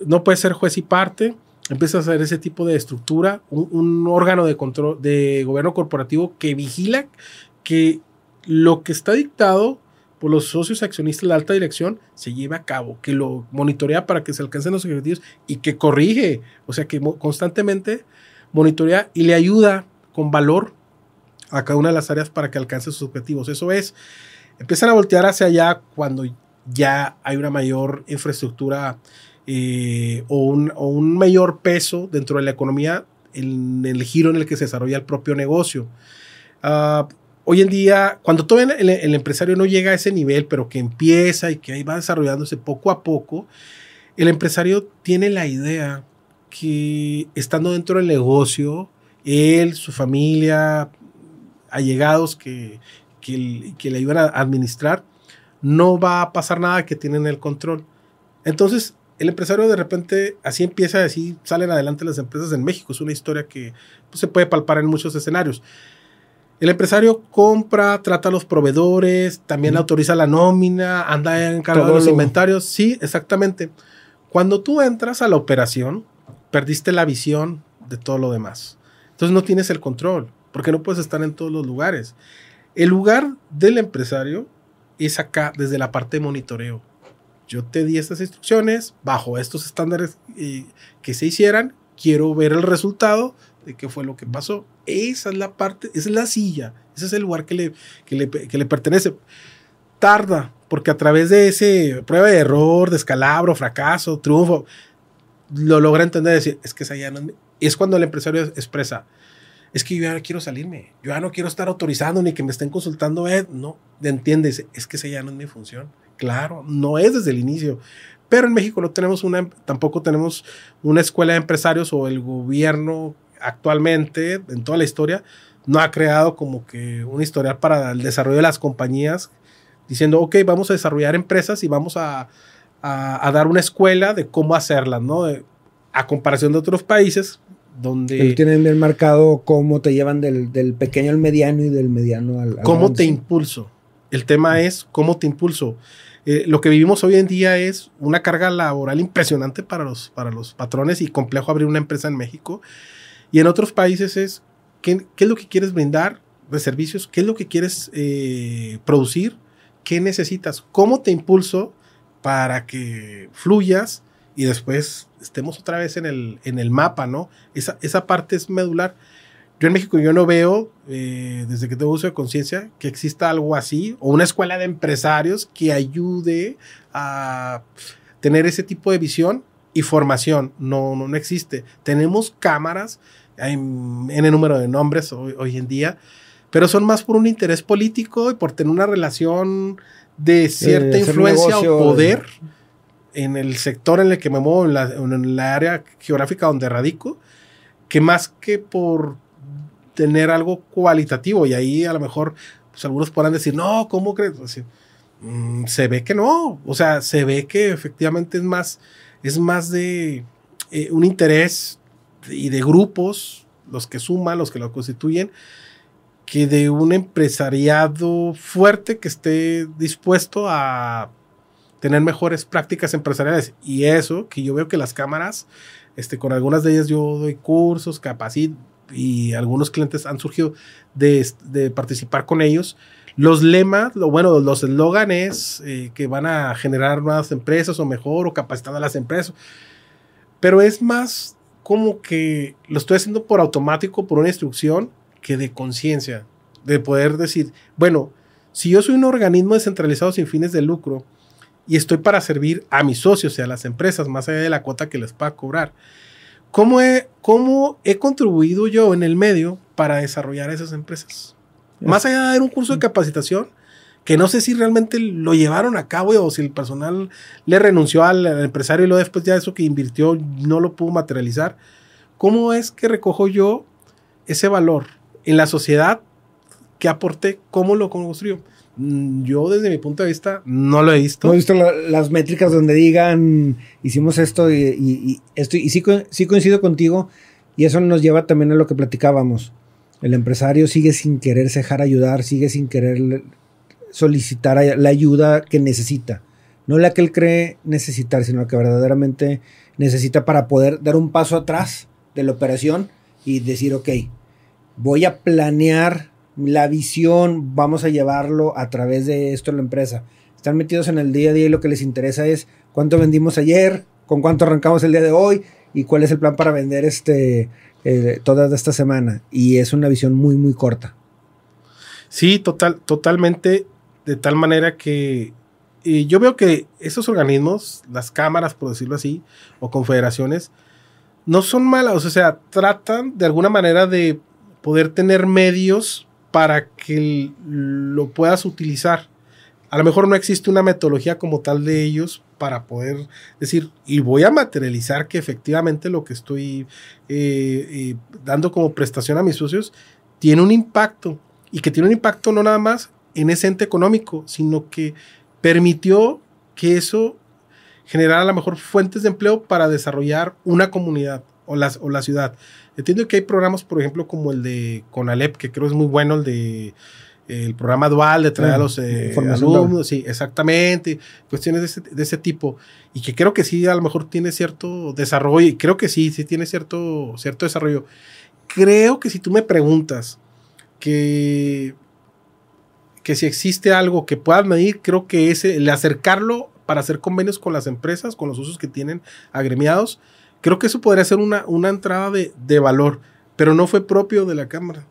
no puede ser juez y parte, empieza a hacer ese tipo de estructura, un, órgano de control, de gobierno corporativo que vigila que lo que está dictado por los socios accionistas de la alta dirección se lleve a cabo, que lo monitorea para que se alcancen los objetivos y que corrige, o sea que constantemente monitorea y le ayuda con valor a cada una de las áreas para que alcance sus objetivos. Eso es, empiezan a voltear hacia allá cuando ya hay una mayor infraestructura eh, o, un, mayor peso dentro de la economía en el giro en el que se desarrolla el propio negocio. Ah, hoy en día, cuando todo el, el, empresario no llega a ese nivel, pero que empieza y que ahí va desarrollándose poco a poco, el empresario tiene la idea que estando dentro del negocio, él, su familia, allegados que, que, que le ayudan a administrar, no va a pasar nada que tienen el control. Entonces, el empresario de repente así empieza, así salen adelante las empresas en México. Es una historia que pues, se puede palpar en muchos escenarios. El empresario compra, trata a los proveedores, también autoriza la nómina, anda encargado de los inventarios. Sí, exactamente. Cuando tú entras a la operación, perdiste la visión de todo lo demás. Entonces no tienes el control, porque no puedes estar en todos los lugares. El lugar del empresario es acá, desde la parte de monitoreo. Yo te di estas instrucciones bajo estos estándares eh, que se hicieran. Quiero ver el resultado de qué fue lo que pasó. Esa es la parte, esa es la silla, ese es el lugar que le, que le, que le pertenece. Tarda, porque a través de ese prueba de error, descalabro, fracaso, triunfo, lo logra entender, decir, es que esa ya no es, cuando el empresario expresa, es que yo ya no quiero salirme, yo ya no quiero estar autorizando ni que me estén consultando, eh, no, entiendes, es que esa ya no es mi función. Claro, no es desde el inicio. Pero en México no tenemos una, tampoco tenemos una escuela de empresarios o el gobierno actualmente, en toda la historia, no ha creado como que un historial para el desarrollo de las compañías, diciendo, ok, vamos a desarrollar empresas y vamos a, a, dar una escuela de cómo hacerlas, ¿no? a comparación de otros países donde... tienen bien marcado cómo te llevan del, del, pequeño al mediano y del mediano al... ¿Cómo te impulso? El tema es cómo te impulso. Eh, lo que vivimos hoy en día es una carga laboral impresionante para los, para los patrones y complejo abrir una empresa en México. Y en otros países es, ¿qué, qué es lo que quieres brindar de servicios? ¿Qué es lo que quieres eh, producir? ¿Qué necesitas? ¿Cómo te impulso para que fluyas y después estemos otra vez en el, en el mapa, ¿no? Esa, esa parte es medular. Yo en México yo no veo, eh, desde que tengo uso de conciencia, que exista algo así, o una escuela de empresarios que ayude a tener ese tipo de visión y formación. No, no, no existe. Tenemos cámaras en, en el número de nombres hoy, hoy, en día, pero son más por un interés político y por tener una relación de cierta eh, influencia o poder en el sector en el que me muevo, en la, en la área geográfica donde radico, que más que por tener algo cualitativo. Y ahí a lo mejor pues, algunos podrán decir, no, ¿cómo crees? Mm, se ve que no. O sea, se ve que efectivamente es más, es más de eh, un interés y de grupos, los que suman, los que lo constituyen, que de un empresariado fuerte que esté dispuesto a tener mejores prácticas empresariales. Y eso, que yo veo que las cámaras, este, con algunas de ellas yo doy cursos, capacito, y algunos clientes han surgido de, participar con ellos. Los lemas, lo bueno, los eslóganes eh, que van a generar nuevas empresas o mejor, o capacitando a las empresas. Pero es más como que lo estoy haciendo por automático, por una instrucción, que de conciencia, de poder decir, bueno, si yo soy un organismo descentralizado sin fines de lucro y estoy para servir a mis socios y a las empresas, más allá de la cuota que les pueda cobrar, ¿Cómo he, ¿Cómo he contribuido yo en el medio para desarrollar esas empresas? Más allá de dar un curso de capacitación, que no sé si realmente lo llevaron a cabo o si el personal le renunció al, empresario y luego después ya eso que invirtió no lo pudo materializar. ¿Cómo es que recojo yo ese valor en la sociedad que aporté? ¿Cómo lo construyo? Mm, yo desde mi punto de vista no lo he visto. No he visto las métricas donde digan hicimos esto y, esto y sí, sí, coincido contigo y eso nos lleva también a lo que platicábamos. El empresario sigue sin quererse dejar ayudar, sigue sin querer solicitar la ayuda que necesita. No la que él cree necesitar, sino la que verdaderamente necesita para poder dar un paso atrás de la operación y decir, ok, voy a planear la visión, vamos a llevarlo a través de esto en la empresa. Están metidos en el día a día y lo que les interesa es cuánto vendimos ayer, con cuánto arrancamos el día de hoy y cuál es el plan para vender este eh, toda esta semana. Y es una visión muy, muy corta. Sí, total, totalmente, de tal manera que yo veo que esos organismos, las cámaras, por decirlo así, o confederaciones, no son malas, o sea, tratan de alguna manera de poder tener medios para que lo puedas utilizar. A lo mejor no existe una metodología como tal de ellos para poder decir, y voy a materializar que efectivamente lo que estoy eh, eh, dando como prestación a mis socios tiene un impacto y que tiene un impacto no nada más en ese ente económico, sino que permitió que eso generara a lo mejor fuentes de empleo para desarrollar una comunidad o la, o la ciudad. Entiendo que hay programas, por ejemplo, como el de Conalep, que creo es muy bueno, el de el programa dual de traer a los eh, alumnos, sí, exactamente, cuestiones de ese, de ese, tipo, y que creo que sí, a lo mejor tiene cierto desarrollo, y creo que sí, sí tiene cierto, cierto desarrollo. Creo que si tú me preguntas que, que si existe algo que puedas medir, creo que es el acercarlo para hacer convenios con las empresas, con los usos que tienen agremiados, creo que eso podría ser una, una entrada de, de valor, pero no fue propio de la Cámara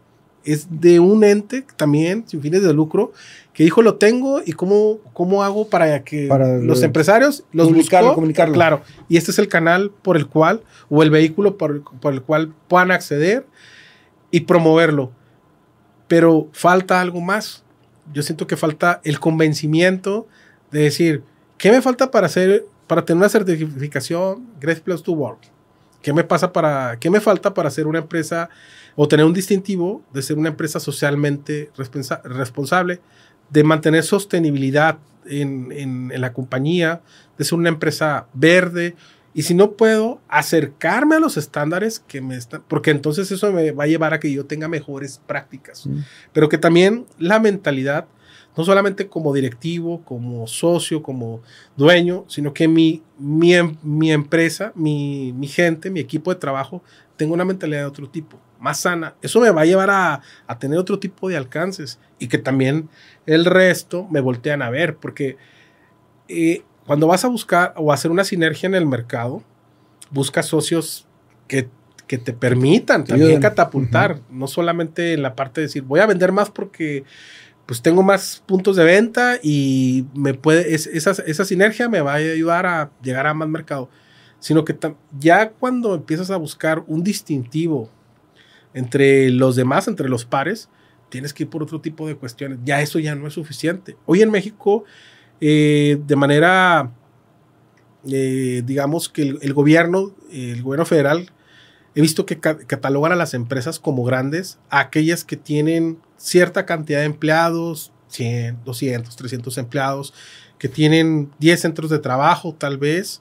es de un ente también, sin fines de lucro, que dijo lo tengo y cómo, cómo hago para que los empresarios los busquen. comunicarlo. Claro, y este es el canal por el cual, o el vehículo por, por el cual puedan acceder y promoverlo. Pero falta algo más. Yo siento que falta el convencimiento de decir, ¿qué me falta para hacer, para tener una certificación Great Place to Work? ¿Qué me pasa para, qué me falta para ser una empresa o tener un distintivo de ser una empresa socialmente responsable, de mantener sostenibilidad en, la compañía, de ser una empresa verde. Y si no puedo acercarme a los estándares que me están, porque entonces eso me va a llevar a que yo tenga mejores prácticas, mm. pero que también la mentalidad, no solamente como directivo, como socio, como dueño, sino que mi, mi, em, mi empresa, mi, mi gente, mi equipo de trabajo, tenga una mentalidad de otro tipo más sana, eso me va a llevar a, tener otro tipo de alcances y que también el resto me voltean a ver, porque eh, cuando vas a buscar o hacer una sinergia en el mercado, busca socios que, te permitan también catapultar, no solamente en la parte de decir, voy a vender más porque pues tengo más puntos de venta y me puede, esa, esa sinergia me va a ayudar a llegar a más mercado, sino que ya cuando empiezas a buscar un distintivo entre los demás, entre los pares, tienes que ir por otro tipo de cuestiones. Ya eso ya no es suficiente. Hoy en México, eh, de manera, eh, digamos que el, gobierno, el gobierno federal, he visto que catalogan a las empresas como grandes, aquellas que tienen cierta cantidad de empleados, 100, 200, 300 empleados, que tienen 10 centros de trabajo tal vez,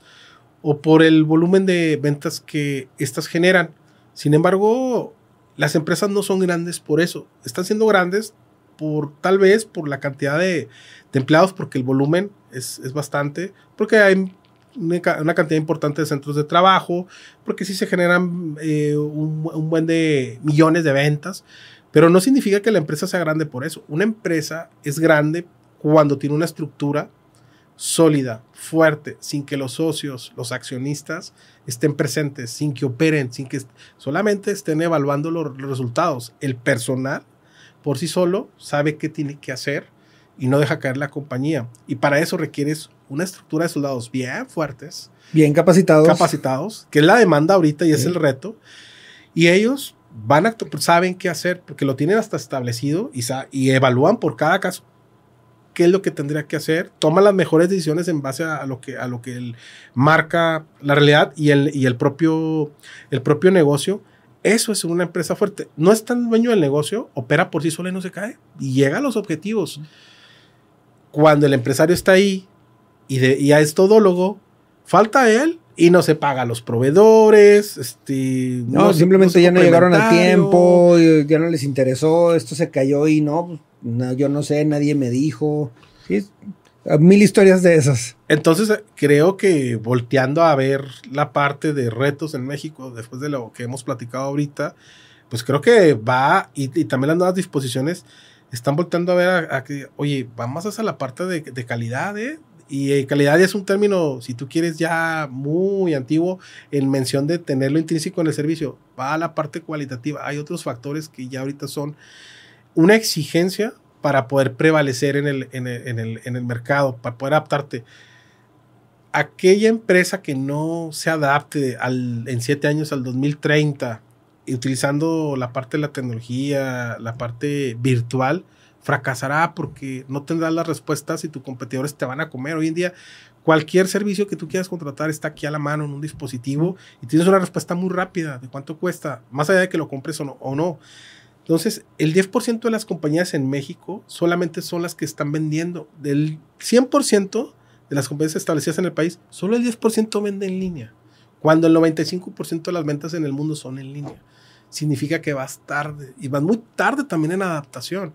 o por el volumen de ventas que estas generan. Sin embargo, las empresas no son grandes por eso. Están siendo grandes por tal vez por la cantidad de, empleados, porque el volumen es, bastante, porque hay una, cantidad importante de centros de trabajo, porque sí se generan eh, un, un, buen de millones de ventas, pero no significa que la empresa sea grande por eso. Una empresa es grande cuando tiene una estructura sólida, fuerte, sin que los socios, los accionistas estén presentes, sin que operen, sin que solamente estén evaluando los, resultados. El personal por sí solo sabe qué tiene que hacer y no deja caer la compañía. Y para eso requieres una estructura de soldados bien fuertes. Bien capacitados. Capacitados, que es la demanda ahorita y es el reto. Y ellos van a, saben qué hacer porque lo tienen hasta establecido y, y evalúan por cada caso qué es lo que tendría que hacer, toma las mejores decisiones en base a, lo que, a lo que él marca la realidad y el, y el, propio, el propio negocio. Eso es una empresa fuerte. No es tan dueño del negocio, opera por sí solo y no se cae. Y llega a los objetivos. Cuando el empresario está ahí y, de, y es todólogo, falta él y no se paga a los proveedores. Este, no, simplemente ya no llegaron a tiempo, ya no les interesó, esto se cayó y no, no, yo no sé, nadie me dijo. mil historias de esas. Entonces, creo que volteando a ver la parte de retos en México, después de lo que hemos platicado ahorita, pues creo que va, y, también las nuevas disposiciones están volteando a ver a, que, oye, vamos hacia la parte de, calidad, ¿eh? Y eh, calidad es un término, si tú quieres, ya muy antiguo en mención de tenerlo intrínseco en el servicio. Va a la parte cualitativa. Hay otros factores que ya ahorita son una exigencia para poder prevalecer en el, en el, en el, mercado, para poder adaptarte. aquella empresa que no se adapte al, en siete años al 2030, utilizando la parte de la tecnología, la parte virtual, fracasará porque no tendrás las respuestas y tus competidores te van a comer. Hoy en día, cualquier servicio que tú quieras contratar está aquí a la mano en un dispositivo y tienes una respuesta muy rápida de cuánto cuesta, más allá de que lo compres o no. O no. Entonces, el 10% de las compañías en México solamente son las que están vendiendo. Del 100%, de las compañías establecidas en el país, solo el 10% vende en línea, cuando el 95% de las ventas en el mundo son en línea. Significa que vas tarde y vas muy tarde también en adaptación.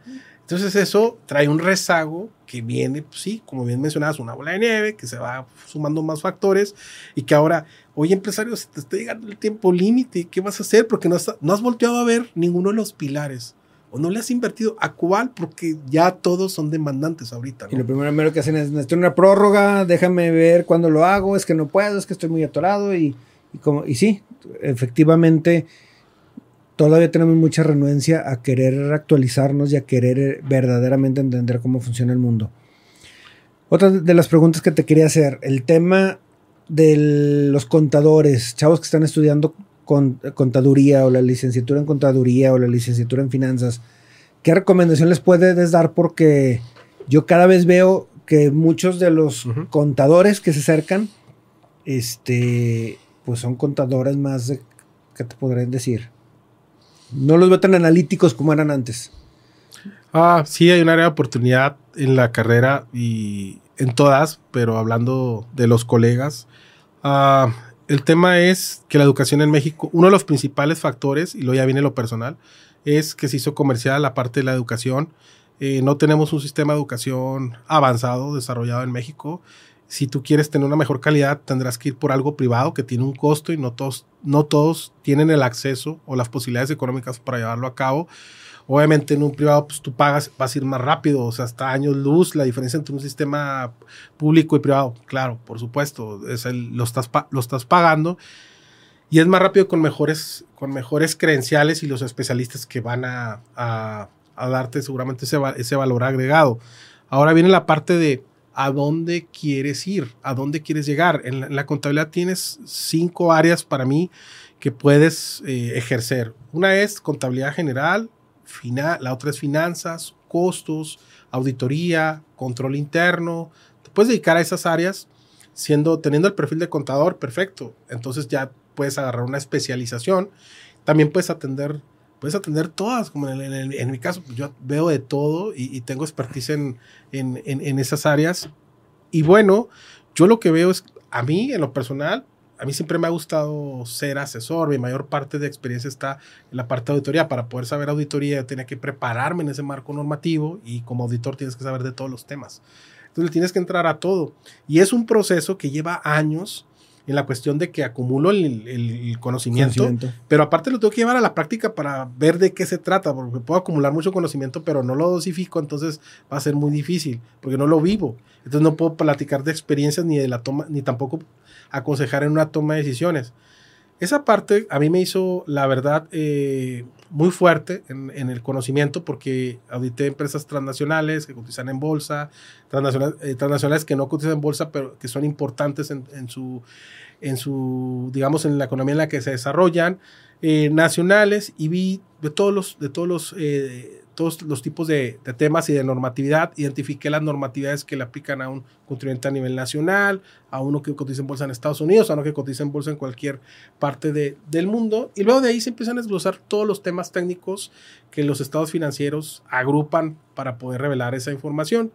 Entonces eso trae un rezago que viene, pues sí, como bien mencionabas, una bola de nieve, que se va sumando más factores y que ahora, oye empresario, se te está llegando el tiempo límite, ¿qué vas a hacer? Porque no, no has volteado a ver ninguno de los pilares o no le has invertido a cuál, porque ya todos son demandantes ahorita. Y lo primero que hacen es, necesito una prórroga, déjame ver cuándo lo hago, es que no puedo, es que estoy muy atorado y, y, como, y sí, efectivamente todavía tenemos mucha renuencia a querer actualizarnos y a querer verdaderamente entender cómo funciona el mundo. Otra de las preguntas que te quería hacer, el tema de los contadores, chavos que están estudiando contaduría o la licenciatura en contaduría o la licenciatura en finanzas, ¿qué recomendación les puedes dar? Porque yo cada vez veo que muchos de los contadores que se acercan, este, pues son contadores más, de, ¿qué te podrían decir? No los veo tan analíticos como eran antes. Ah, sí, hay un área de oportunidad en la carrera y en todas, pero hablando de los colegas. Ah, el tema es que la educación en México, uno de los principales factores, y luego ya viene lo personal, es que se hizo comercial la parte de la educación. Eh, no tenemos un sistema de educación avanzado, desarrollado en México. Si tú quieres tener una mejor calidad, tendrás que ir por algo privado que tiene un costo y no todos, no todos tienen el acceso o las posibilidades económicas para llevarlo a cabo. Obviamente en un privado, pues tú pagas, vas a ir más rápido, o sea, hasta años luz, la diferencia entre un sistema público y privado, claro, por supuesto, es el, lo, estás, lo estás pagando y es más rápido con mejores, con mejores credenciales y los especialistas que van a, a, darte seguramente ese, ese valor agregado. Ahora viene la parte de a dónde quieres ir, a dónde quieres llegar. En la, contabilidad tienes cinco áreas para mí que puedes eh, ejercer. Una es contabilidad general, la otra es finanzas, costos, auditoría, control interno. Te puedes dedicar a esas áreas siendo, teniendo el perfil de contador, perfecto. Entonces ya puedes agarrar una especialización. También puedes atender, puedes atender todas, como en, mi caso, yo veo de todo y, tengo expertise en, en esas áreas. Y bueno, yo lo que veo es, a mí en lo personal, a mí siempre me ha gustado ser asesor. Mi mayor parte de experiencia está en la parte de auditoría. Para poder saber auditoría, yo tenía que prepararme en ese marco normativo y como auditor tienes que saber de todos los temas. Entonces tienes que entrar a todo. Y es un proceso que lleva años en la cuestión de que acumulo el, conocimiento, pero aparte lo tengo que llevar a la práctica para ver de qué se trata, porque puedo acumular mucho conocimiento, pero no lo dosifico, entonces va a ser muy difícil, porque no lo vivo. Entonces no puedo platicar de experiencias ni de la toma, ni tampoco aconsejar en una toma de decisiones. Esa parte a mí me hizo, la verdad, eh, muy fuerte en, el conocimiento porque audité empresas transnacionales que cotizan en bolsa, transnacionales, eh, transnacionales que no cotizan en bolsa, pero que son importantes en, su, en su, digamos, en la economía en la que se desarrollan, eh, nacionales, y vi de todos los, de todos los todos los tipos de, temas y de normatividad. Identifiqué las normatividades que le aplican a un contribuyente a nivel nacional, a uno que cotiza en bolsa en Estados Unidos, a uno que cotiza en bolsa en cualquier parte de, del mundo. Y luego de ahí se empiezan a desglosar todos los temas técnicos que los estados financieros agrupan para poder revelar esa información.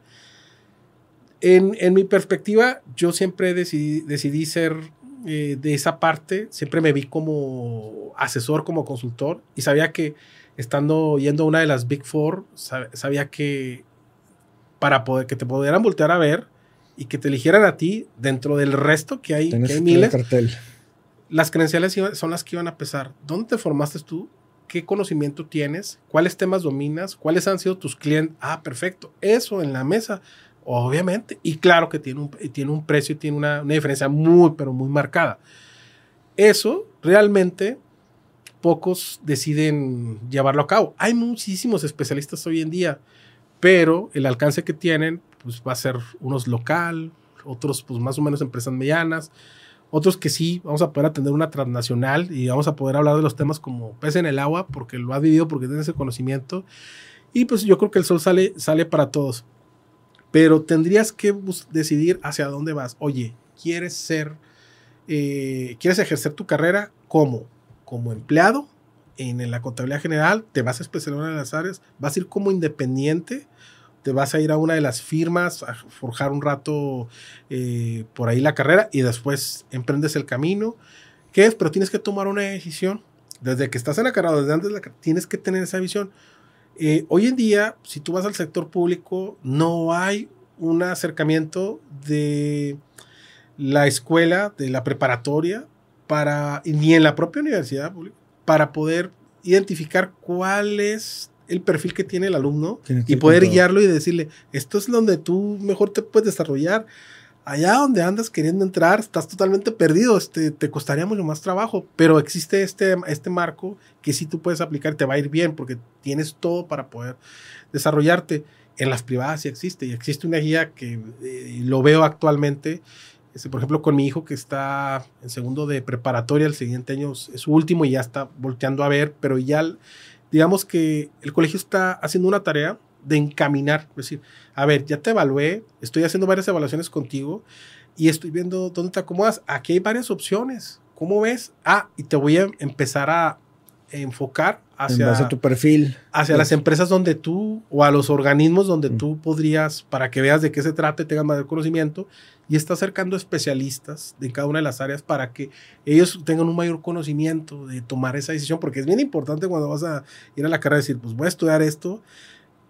En, en mi perspectiva, yo siempre decidí, decidí ser eh, de esa parte, siempre me vi como asesor, como consultor y sabía que estando yendo a una de las Big Four, sabía que para poder que te pudieran voltear a ver y que te eligieran a ti dentro del resto que hay, que hay miles, las credenciales son las que iban a pesar. ¿Dónde te formaste tú? ¿Qué conocimiento tienes? ¿Cuáles temas dominas? ¿Cuáles han sido tus clientes? Ah, perfecto. Eso en la mesa, obviamente. Y claro que tiene un, tiene un precio y tiene una, una diferencia muy, pero muy marcada. Eso realmente pocos deciden llevarlo a cabo. Hay muchísimos especialistas hoy en día, pero el alcance que tienen pues, va a ser unos local, otros pues más o menos empresas medianas, otros que sí, vamos a poder atender una transnacional y vamos a poder hablar de los temas como pez en el agua, porque lo ha vivido, porque tiene ese conocimiento. Y pues yo creo que el sol sale, sale para todos. Pero tendrías que decidir hacia dónde vas. Oye, ¿quieres ser, eh, quieres ejercer tu carrera como? Como empleado en, la contabilidad general, te vas a especializar en una de las áreas, vas a ir como independiente, te vas a ir a una de las firmas a forjar un rato eh, por ahí la carrera y después emprendes el camino. ¿Qué es? Pero tienes que tomar una decisión. Desde que estás en la carrera, desde antes de la carrera, tienes que tener esa visión. Eh, hoy en día, si tú vas al sector público, no hay un acercamiento de la escuela, de la preparatoria, para, ni en la propia universidad pública, para poder identificar cuál es el perfil que tiene el alumno y poder guiarlo y decirle, esto es donde tú mejor te puedes desarrollar. Allá donde andas queriendo entrar, estás totalmente perdido, este, te costaría mucho más trabajo, pero existe este, este marco que sí tú puedes aplicar y te va a ir bien porque tienes todo para poder desarrollarte. En las privadas sí existe y existe una guía que eh, lo veo actualmente este, por ejemplo, con mi hijo que está en segundo de preparatoria, el siguiente año es su último y ya está volteando a ver, pero ya, digamos que el colegio está haciendo una tarea de encaminar, es decir, a ver, ya te evalué, estoy haciendo varias evaluaciones contigo y estoy viendo dónde te acomodas. Aquí hay varias opciones. ¿Cómo ves? Ah, y te voy a empezar a enfocar hacia tu perfil. Hacia las empresas donde tú o a los organismos donde tú podrías, para que veas de qué se trata y tengas mayor conocimiento, y está acercando especialistas de cada una de las áreas para que ellos tengan un mayor conocimiento de tomar esa decisión, porque es bien importante cuando vas a ir a la carrera decir, pues voy a estudiar esto,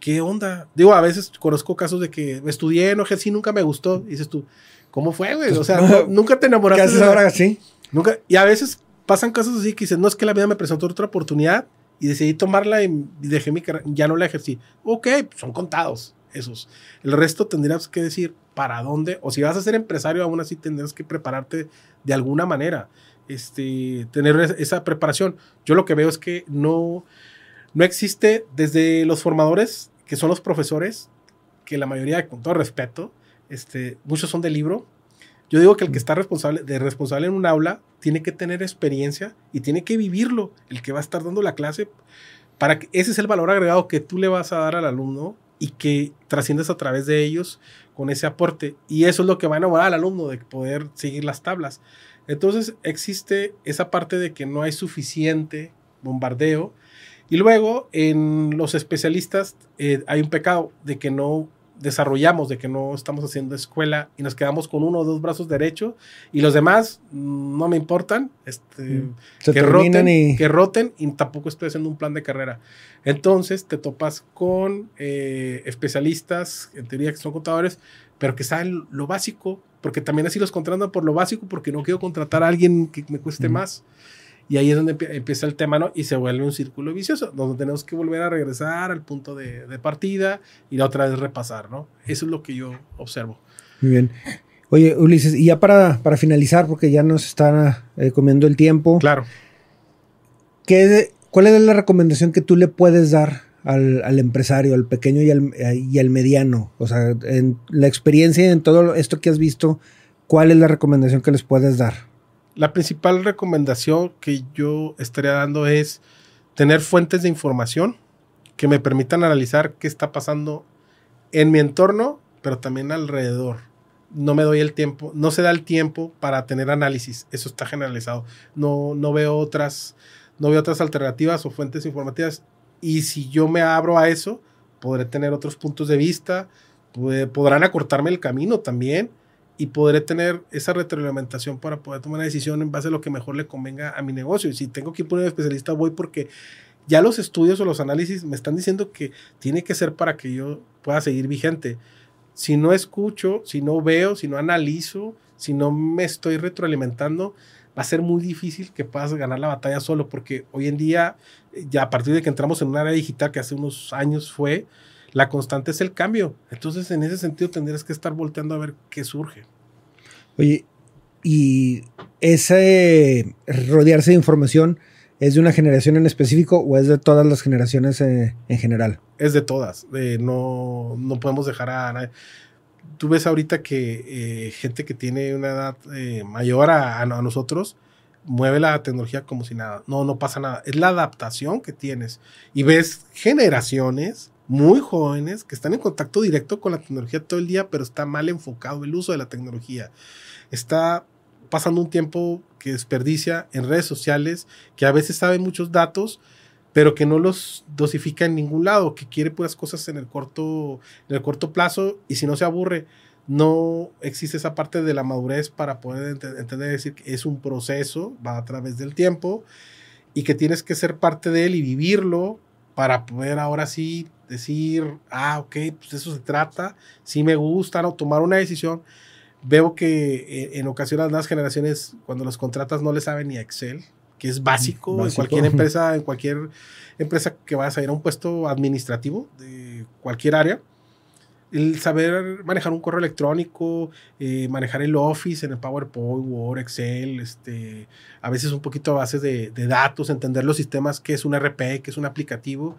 ¿qué onda? Digo, a veces conozco casos de que estudié, no ejercí, nunca me gustó, y dices tú, ¿cómo fue, güey? O sea, nunca te enamoraste. ¿Qué haces ahora así? Nunca, y a veces pasan casos así que dicen, no es que la vida me presentó otra oportunidad y decidí tomarla y dejé mi ya no la ejercí. Ok, son contados esos. El resto tendrías que decir para dónde, o si vas a ser empresario, aún así tendrás que prepararte de alguna manera, este, tener esa preparación. Yo lo que veo es que no, no existe desde los formadores, que son los profesores, que la mayoría, con todo respeto, este, muchos son de libro, yo digo que el que está responsable, de responsable en un aula tiene que tener experiencia y tiene que vivirlo, el que va a estar dando la clase, para que ese es el valor agregado que tú le vas a dar al alumno y que trasciendes a través de ellos con ese aporte. Y eso es lo que va a enamorar al alumno de poder seguir las tablas. Entonces existe esa parte de que no hay suficiente bombardeo. Y luego en los especialistas eh, hay un pecado de que no desarrollamos, de que no estamos haciendo escuela y nos quedamos con uno o dos brazos derechos y los demás mm, no me importan, este, mm. que, roten, y... que roten y tampoco estoy haciendo un plan de carrera. Entonces te topas con eh, especialistas, en teoría que son contadores, pero que saben lo básico, porque también así los contratan por lo básico, porque no quiero contratar a alguien que me cueste más. Y ahí es donde empieza el tema, ¿no? Y se vuelve un círculo vicioso, donde tenemos que volver a regresar al punto de, partida y la otra vez repasar, ¿no? Eso es lo que yo observo. Muy bien. Oye, Ulises, y ya para, para finalizar, porque ya nos está eh, comiendo el tiempo. Claro. ¿qué, ¿Cuál es la recomendación que tú le puedes dar al, al empresario, al pequeño y al, y al mediano? O sea, en la experiencia y en todo esto que has visto, ¿cuál es la recomendación que les puedes dar? La principal recomendación que yo estaría dando es tener fuentes de información que me permitan analizar qué está pasando en mi entorno, pero también alrededor. No me doy el tiempo, no se da el tiempo para tener análisis. Eso está generalizado. No, no veo otras, no veo otras alternativas o fuentes informativas. Y si yo me abro a eso, podré tener otros puntos de vista, podrán acortarme el camino también y podré tener esa retroalimentación para poder tomar una decisión en base a lo que mejor le convenga a mi negocio. Y si tengo que ir por un especialista, voy porque ya los estudios o los análisis me están diciendo que tiene que ser para que yo pueda seguir vigente. Si no escucho, si no veo, si no analizo, si no me estoy retroalimentando, va a ser muy difícil que puedas ganar la batalla solo, porque hoy en día, ya a partir de que entramos en un área digital que hace unos años fue, la constante es el cambio. Entonces, en ese sentido, tendrías que estar volteando a ver qué surge. Oye, y ese rodearse de información es de una generación en específico o es de todas las generaciones eh, en general? Es de todas. no, no podemos dejar a nadie. tú ves ahorita que eh, gente que tiene una edad eh, mayor a, a, nosotros mueve la tecnología como si nada. No, no pasa nada. Es la adaptación que tienes. Y ves generaciones muy jóvenes que están en contacto directo con la tecnología todo el día, pero está mal enfocado el uso de la tecnología. Está pasando un tiempo que desperdicia en redes sociales, que a veces sabe muchos datos, pero que no los dosifica en ningún lado, que quiere puras cosas en el corto, en el corto plazo y si no se aburre, no existe esa parte de la madurez para poder entender, decir que es un proceso, va a través del tiempo y que tienes que ser parte de él y vivirlo para poder ahora sí decir, ah, ok, pues eso se trata, sí me gusta, ¿no? Tomar una decisión. Veo que eh, en ocasiones las generaciones, cuando los contratas, no le saben ni a Excel, que es básico, en cualquier empresa, en cualquier empresa que vayas a ir a un puesto administrativo de cualquier área. El saber manejar un correo electrónico, eh, manejar el Office en el PowerPoint, Word, Excel, este, a veces un poquito a base de, de datos, entender los sistemas, qué es un RP, qué es un aplicativo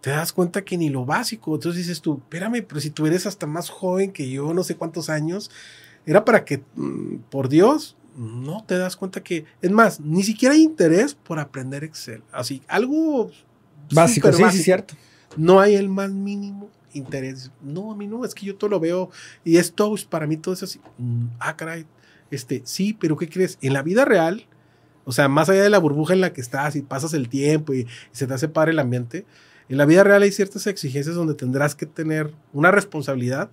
te das cuenta que ni lo básico. Entonces dices tú, espérame, pero si tú eres hasta más joven que yo, no sé cuántos años, era para que, mm, por Dios, no te das cuenta que, es más, ni siquiera hay interés por aprender Excel. Así, algo básico, sí, sí, cierto. No hay el más mínimo interés. No, a mí no, es que yo todo lo veo y esto para mí todo es así. Mm, ah, caray, este, sí, pero ¿qué crees? En la vida real, o sea, más allá de la burbuja en la que estás y pasas el tiempo y, y se te hace padre el ambiente, en la vida real hay ciertas exigencias donde tendrás que tener una responsabilidad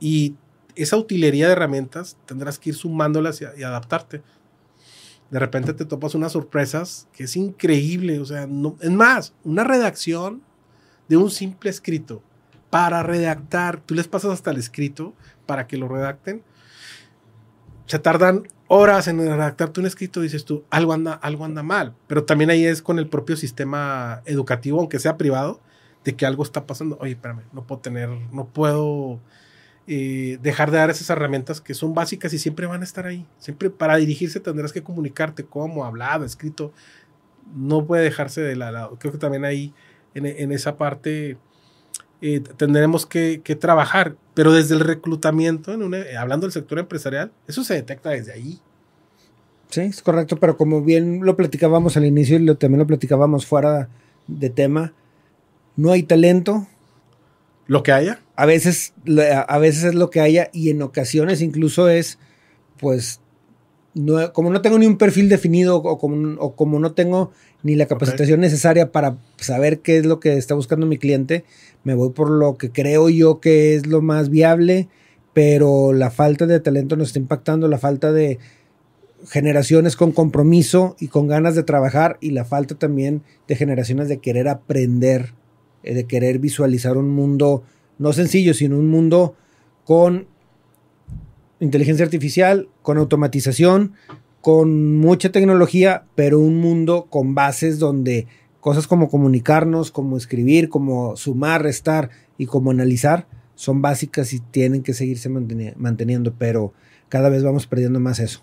y esa utilería de herramientas tendrás que ir sumándolas y, adaptarte. De repente te topas unas sorpresas que es increíble. O sea, es más, una redacción de un simple escrito para redactar, tú les pasas hasta el escrito para que lo redacten. Se tardan horas en redactarte un escrito, dices tú, algo anda, algo anda mal. Pero también ahí es con el propio sistema educativo, aunque sea privado, de que algo está pasando. Oye, espérame, no puedo tener, no puedo eh, dejar de dar esas herramientas que son básicas y siempre van a estar ahí. Siempre para dirigirse tendrás que comunicarte como hablado, escrito. No puede dejarse de lado. Creo que también ahí, en, esa parte, eh, tendremos que, que trabajar pero desde el reclutamiento, hablando del sector empresarial, eso se detecta desde ahí. Sí, es correcto, pero como bien lo platicábamos al inicio y lo, también lo platicábamos fuera de tema, no hay talento. Lo que haya. A veces, a veces es lo que haya y en ocasiones incluso es, pues, no, como no tengo ni un perfil definido o como, o como no tengo ni la capacitación necesaria para saber qué es lo que está buscando mi cliente, me voy por lo que creo yo que es lo más viable, pero la falta de talento nos está impactando, la falta de generaciones con compromiso y con ganas de trabajar y la falta también de generaciones de querer aprender, eh, de querer visualizar un mundo no sencillo, sino un mundo con inteligencia artificial, con automatización, con mucha tecnología, pero un mundo con bases donde cosas como comunicarnos, como escribir, como sumar, restar y como analizar son básicas y tienen que seguirse manteniendo, pero cada vez vamos perdiendo más eso.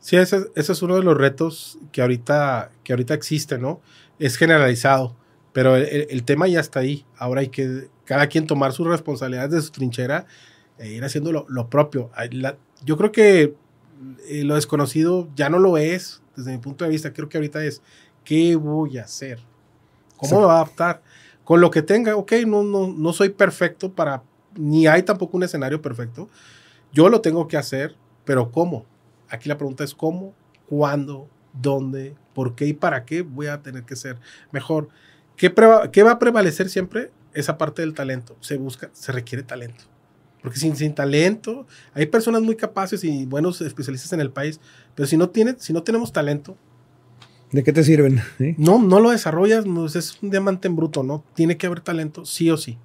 Sí, ese, es uno de los retos que ahorita, que ahorita existe, ¿no? Es generalizado, pero el, tema ya está ahí. Ahora hay que cada quien tomar sus responsabilidades de su trinchera e ir haciendo lo, propio. yo creo que eh, lo desconocido ya no lo es, desde mi punto de vista. Creo que ahorita es ¿Qué voy a hacer? ¿Cómo me voy a adaptar? Con lo que tenga, ok, no, no, no soy perfecto para, ni hay tampoco un escenario perfecto. Yo lo tengo que hacer, pero ¿cómo? Aquí la pregunta es cómo, cuándo, dónde, por qué y para qué voy a tener que ser mejor. ¿Qué, qué va a prevalecer siempre? Esa parte del talento. Se busca, se requiere talento. Porque sin, sin talento, hay personas muy capaces y buenos especialistas en el país, pero si no, tiene, si no tenemos talento, ¿De qué te sirven? No, no lo desarrollas, no, es un diamante en bruto, ¿no? Tiene que haber talento, sí o sí.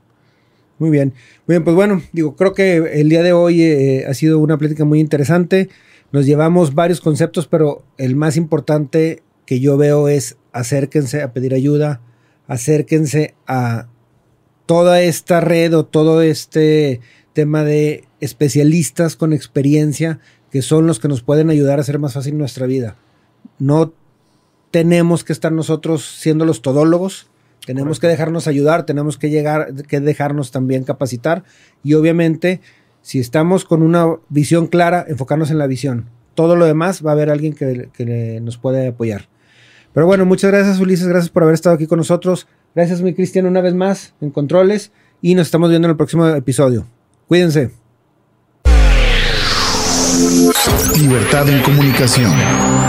Muy bien. Muy bien, pues bueno, digo, creo que el día de hoy eh, ha sido una plática muy interesante. Nos llevamos varios conceptos, pero el más importante que yo veo es acérquense a pedir ayuda, acérquense a toda esta red o todo este tema de especialistas con experiencia que son los que nos pueden ayudar a hacer más fácil nuestra vida. No tenemos que estar nosotros siendo los todólogos, tenemos que dejarnos ayudar, tenemos que llegar, que dejarnos también capacitar y obviamente Si estamos con una visión clara, enfocarnos en la visión. Todo lo demás va a haber alguien que, que nos puede apoyar. Pero bueno, muchas gracias Ulises, gracias por haber estado aquí con nosotros. Gracias mi Cristian una vez más en controles y nos estamos viendo en el próximo episodio. Cuídense. Libertad en comunicación.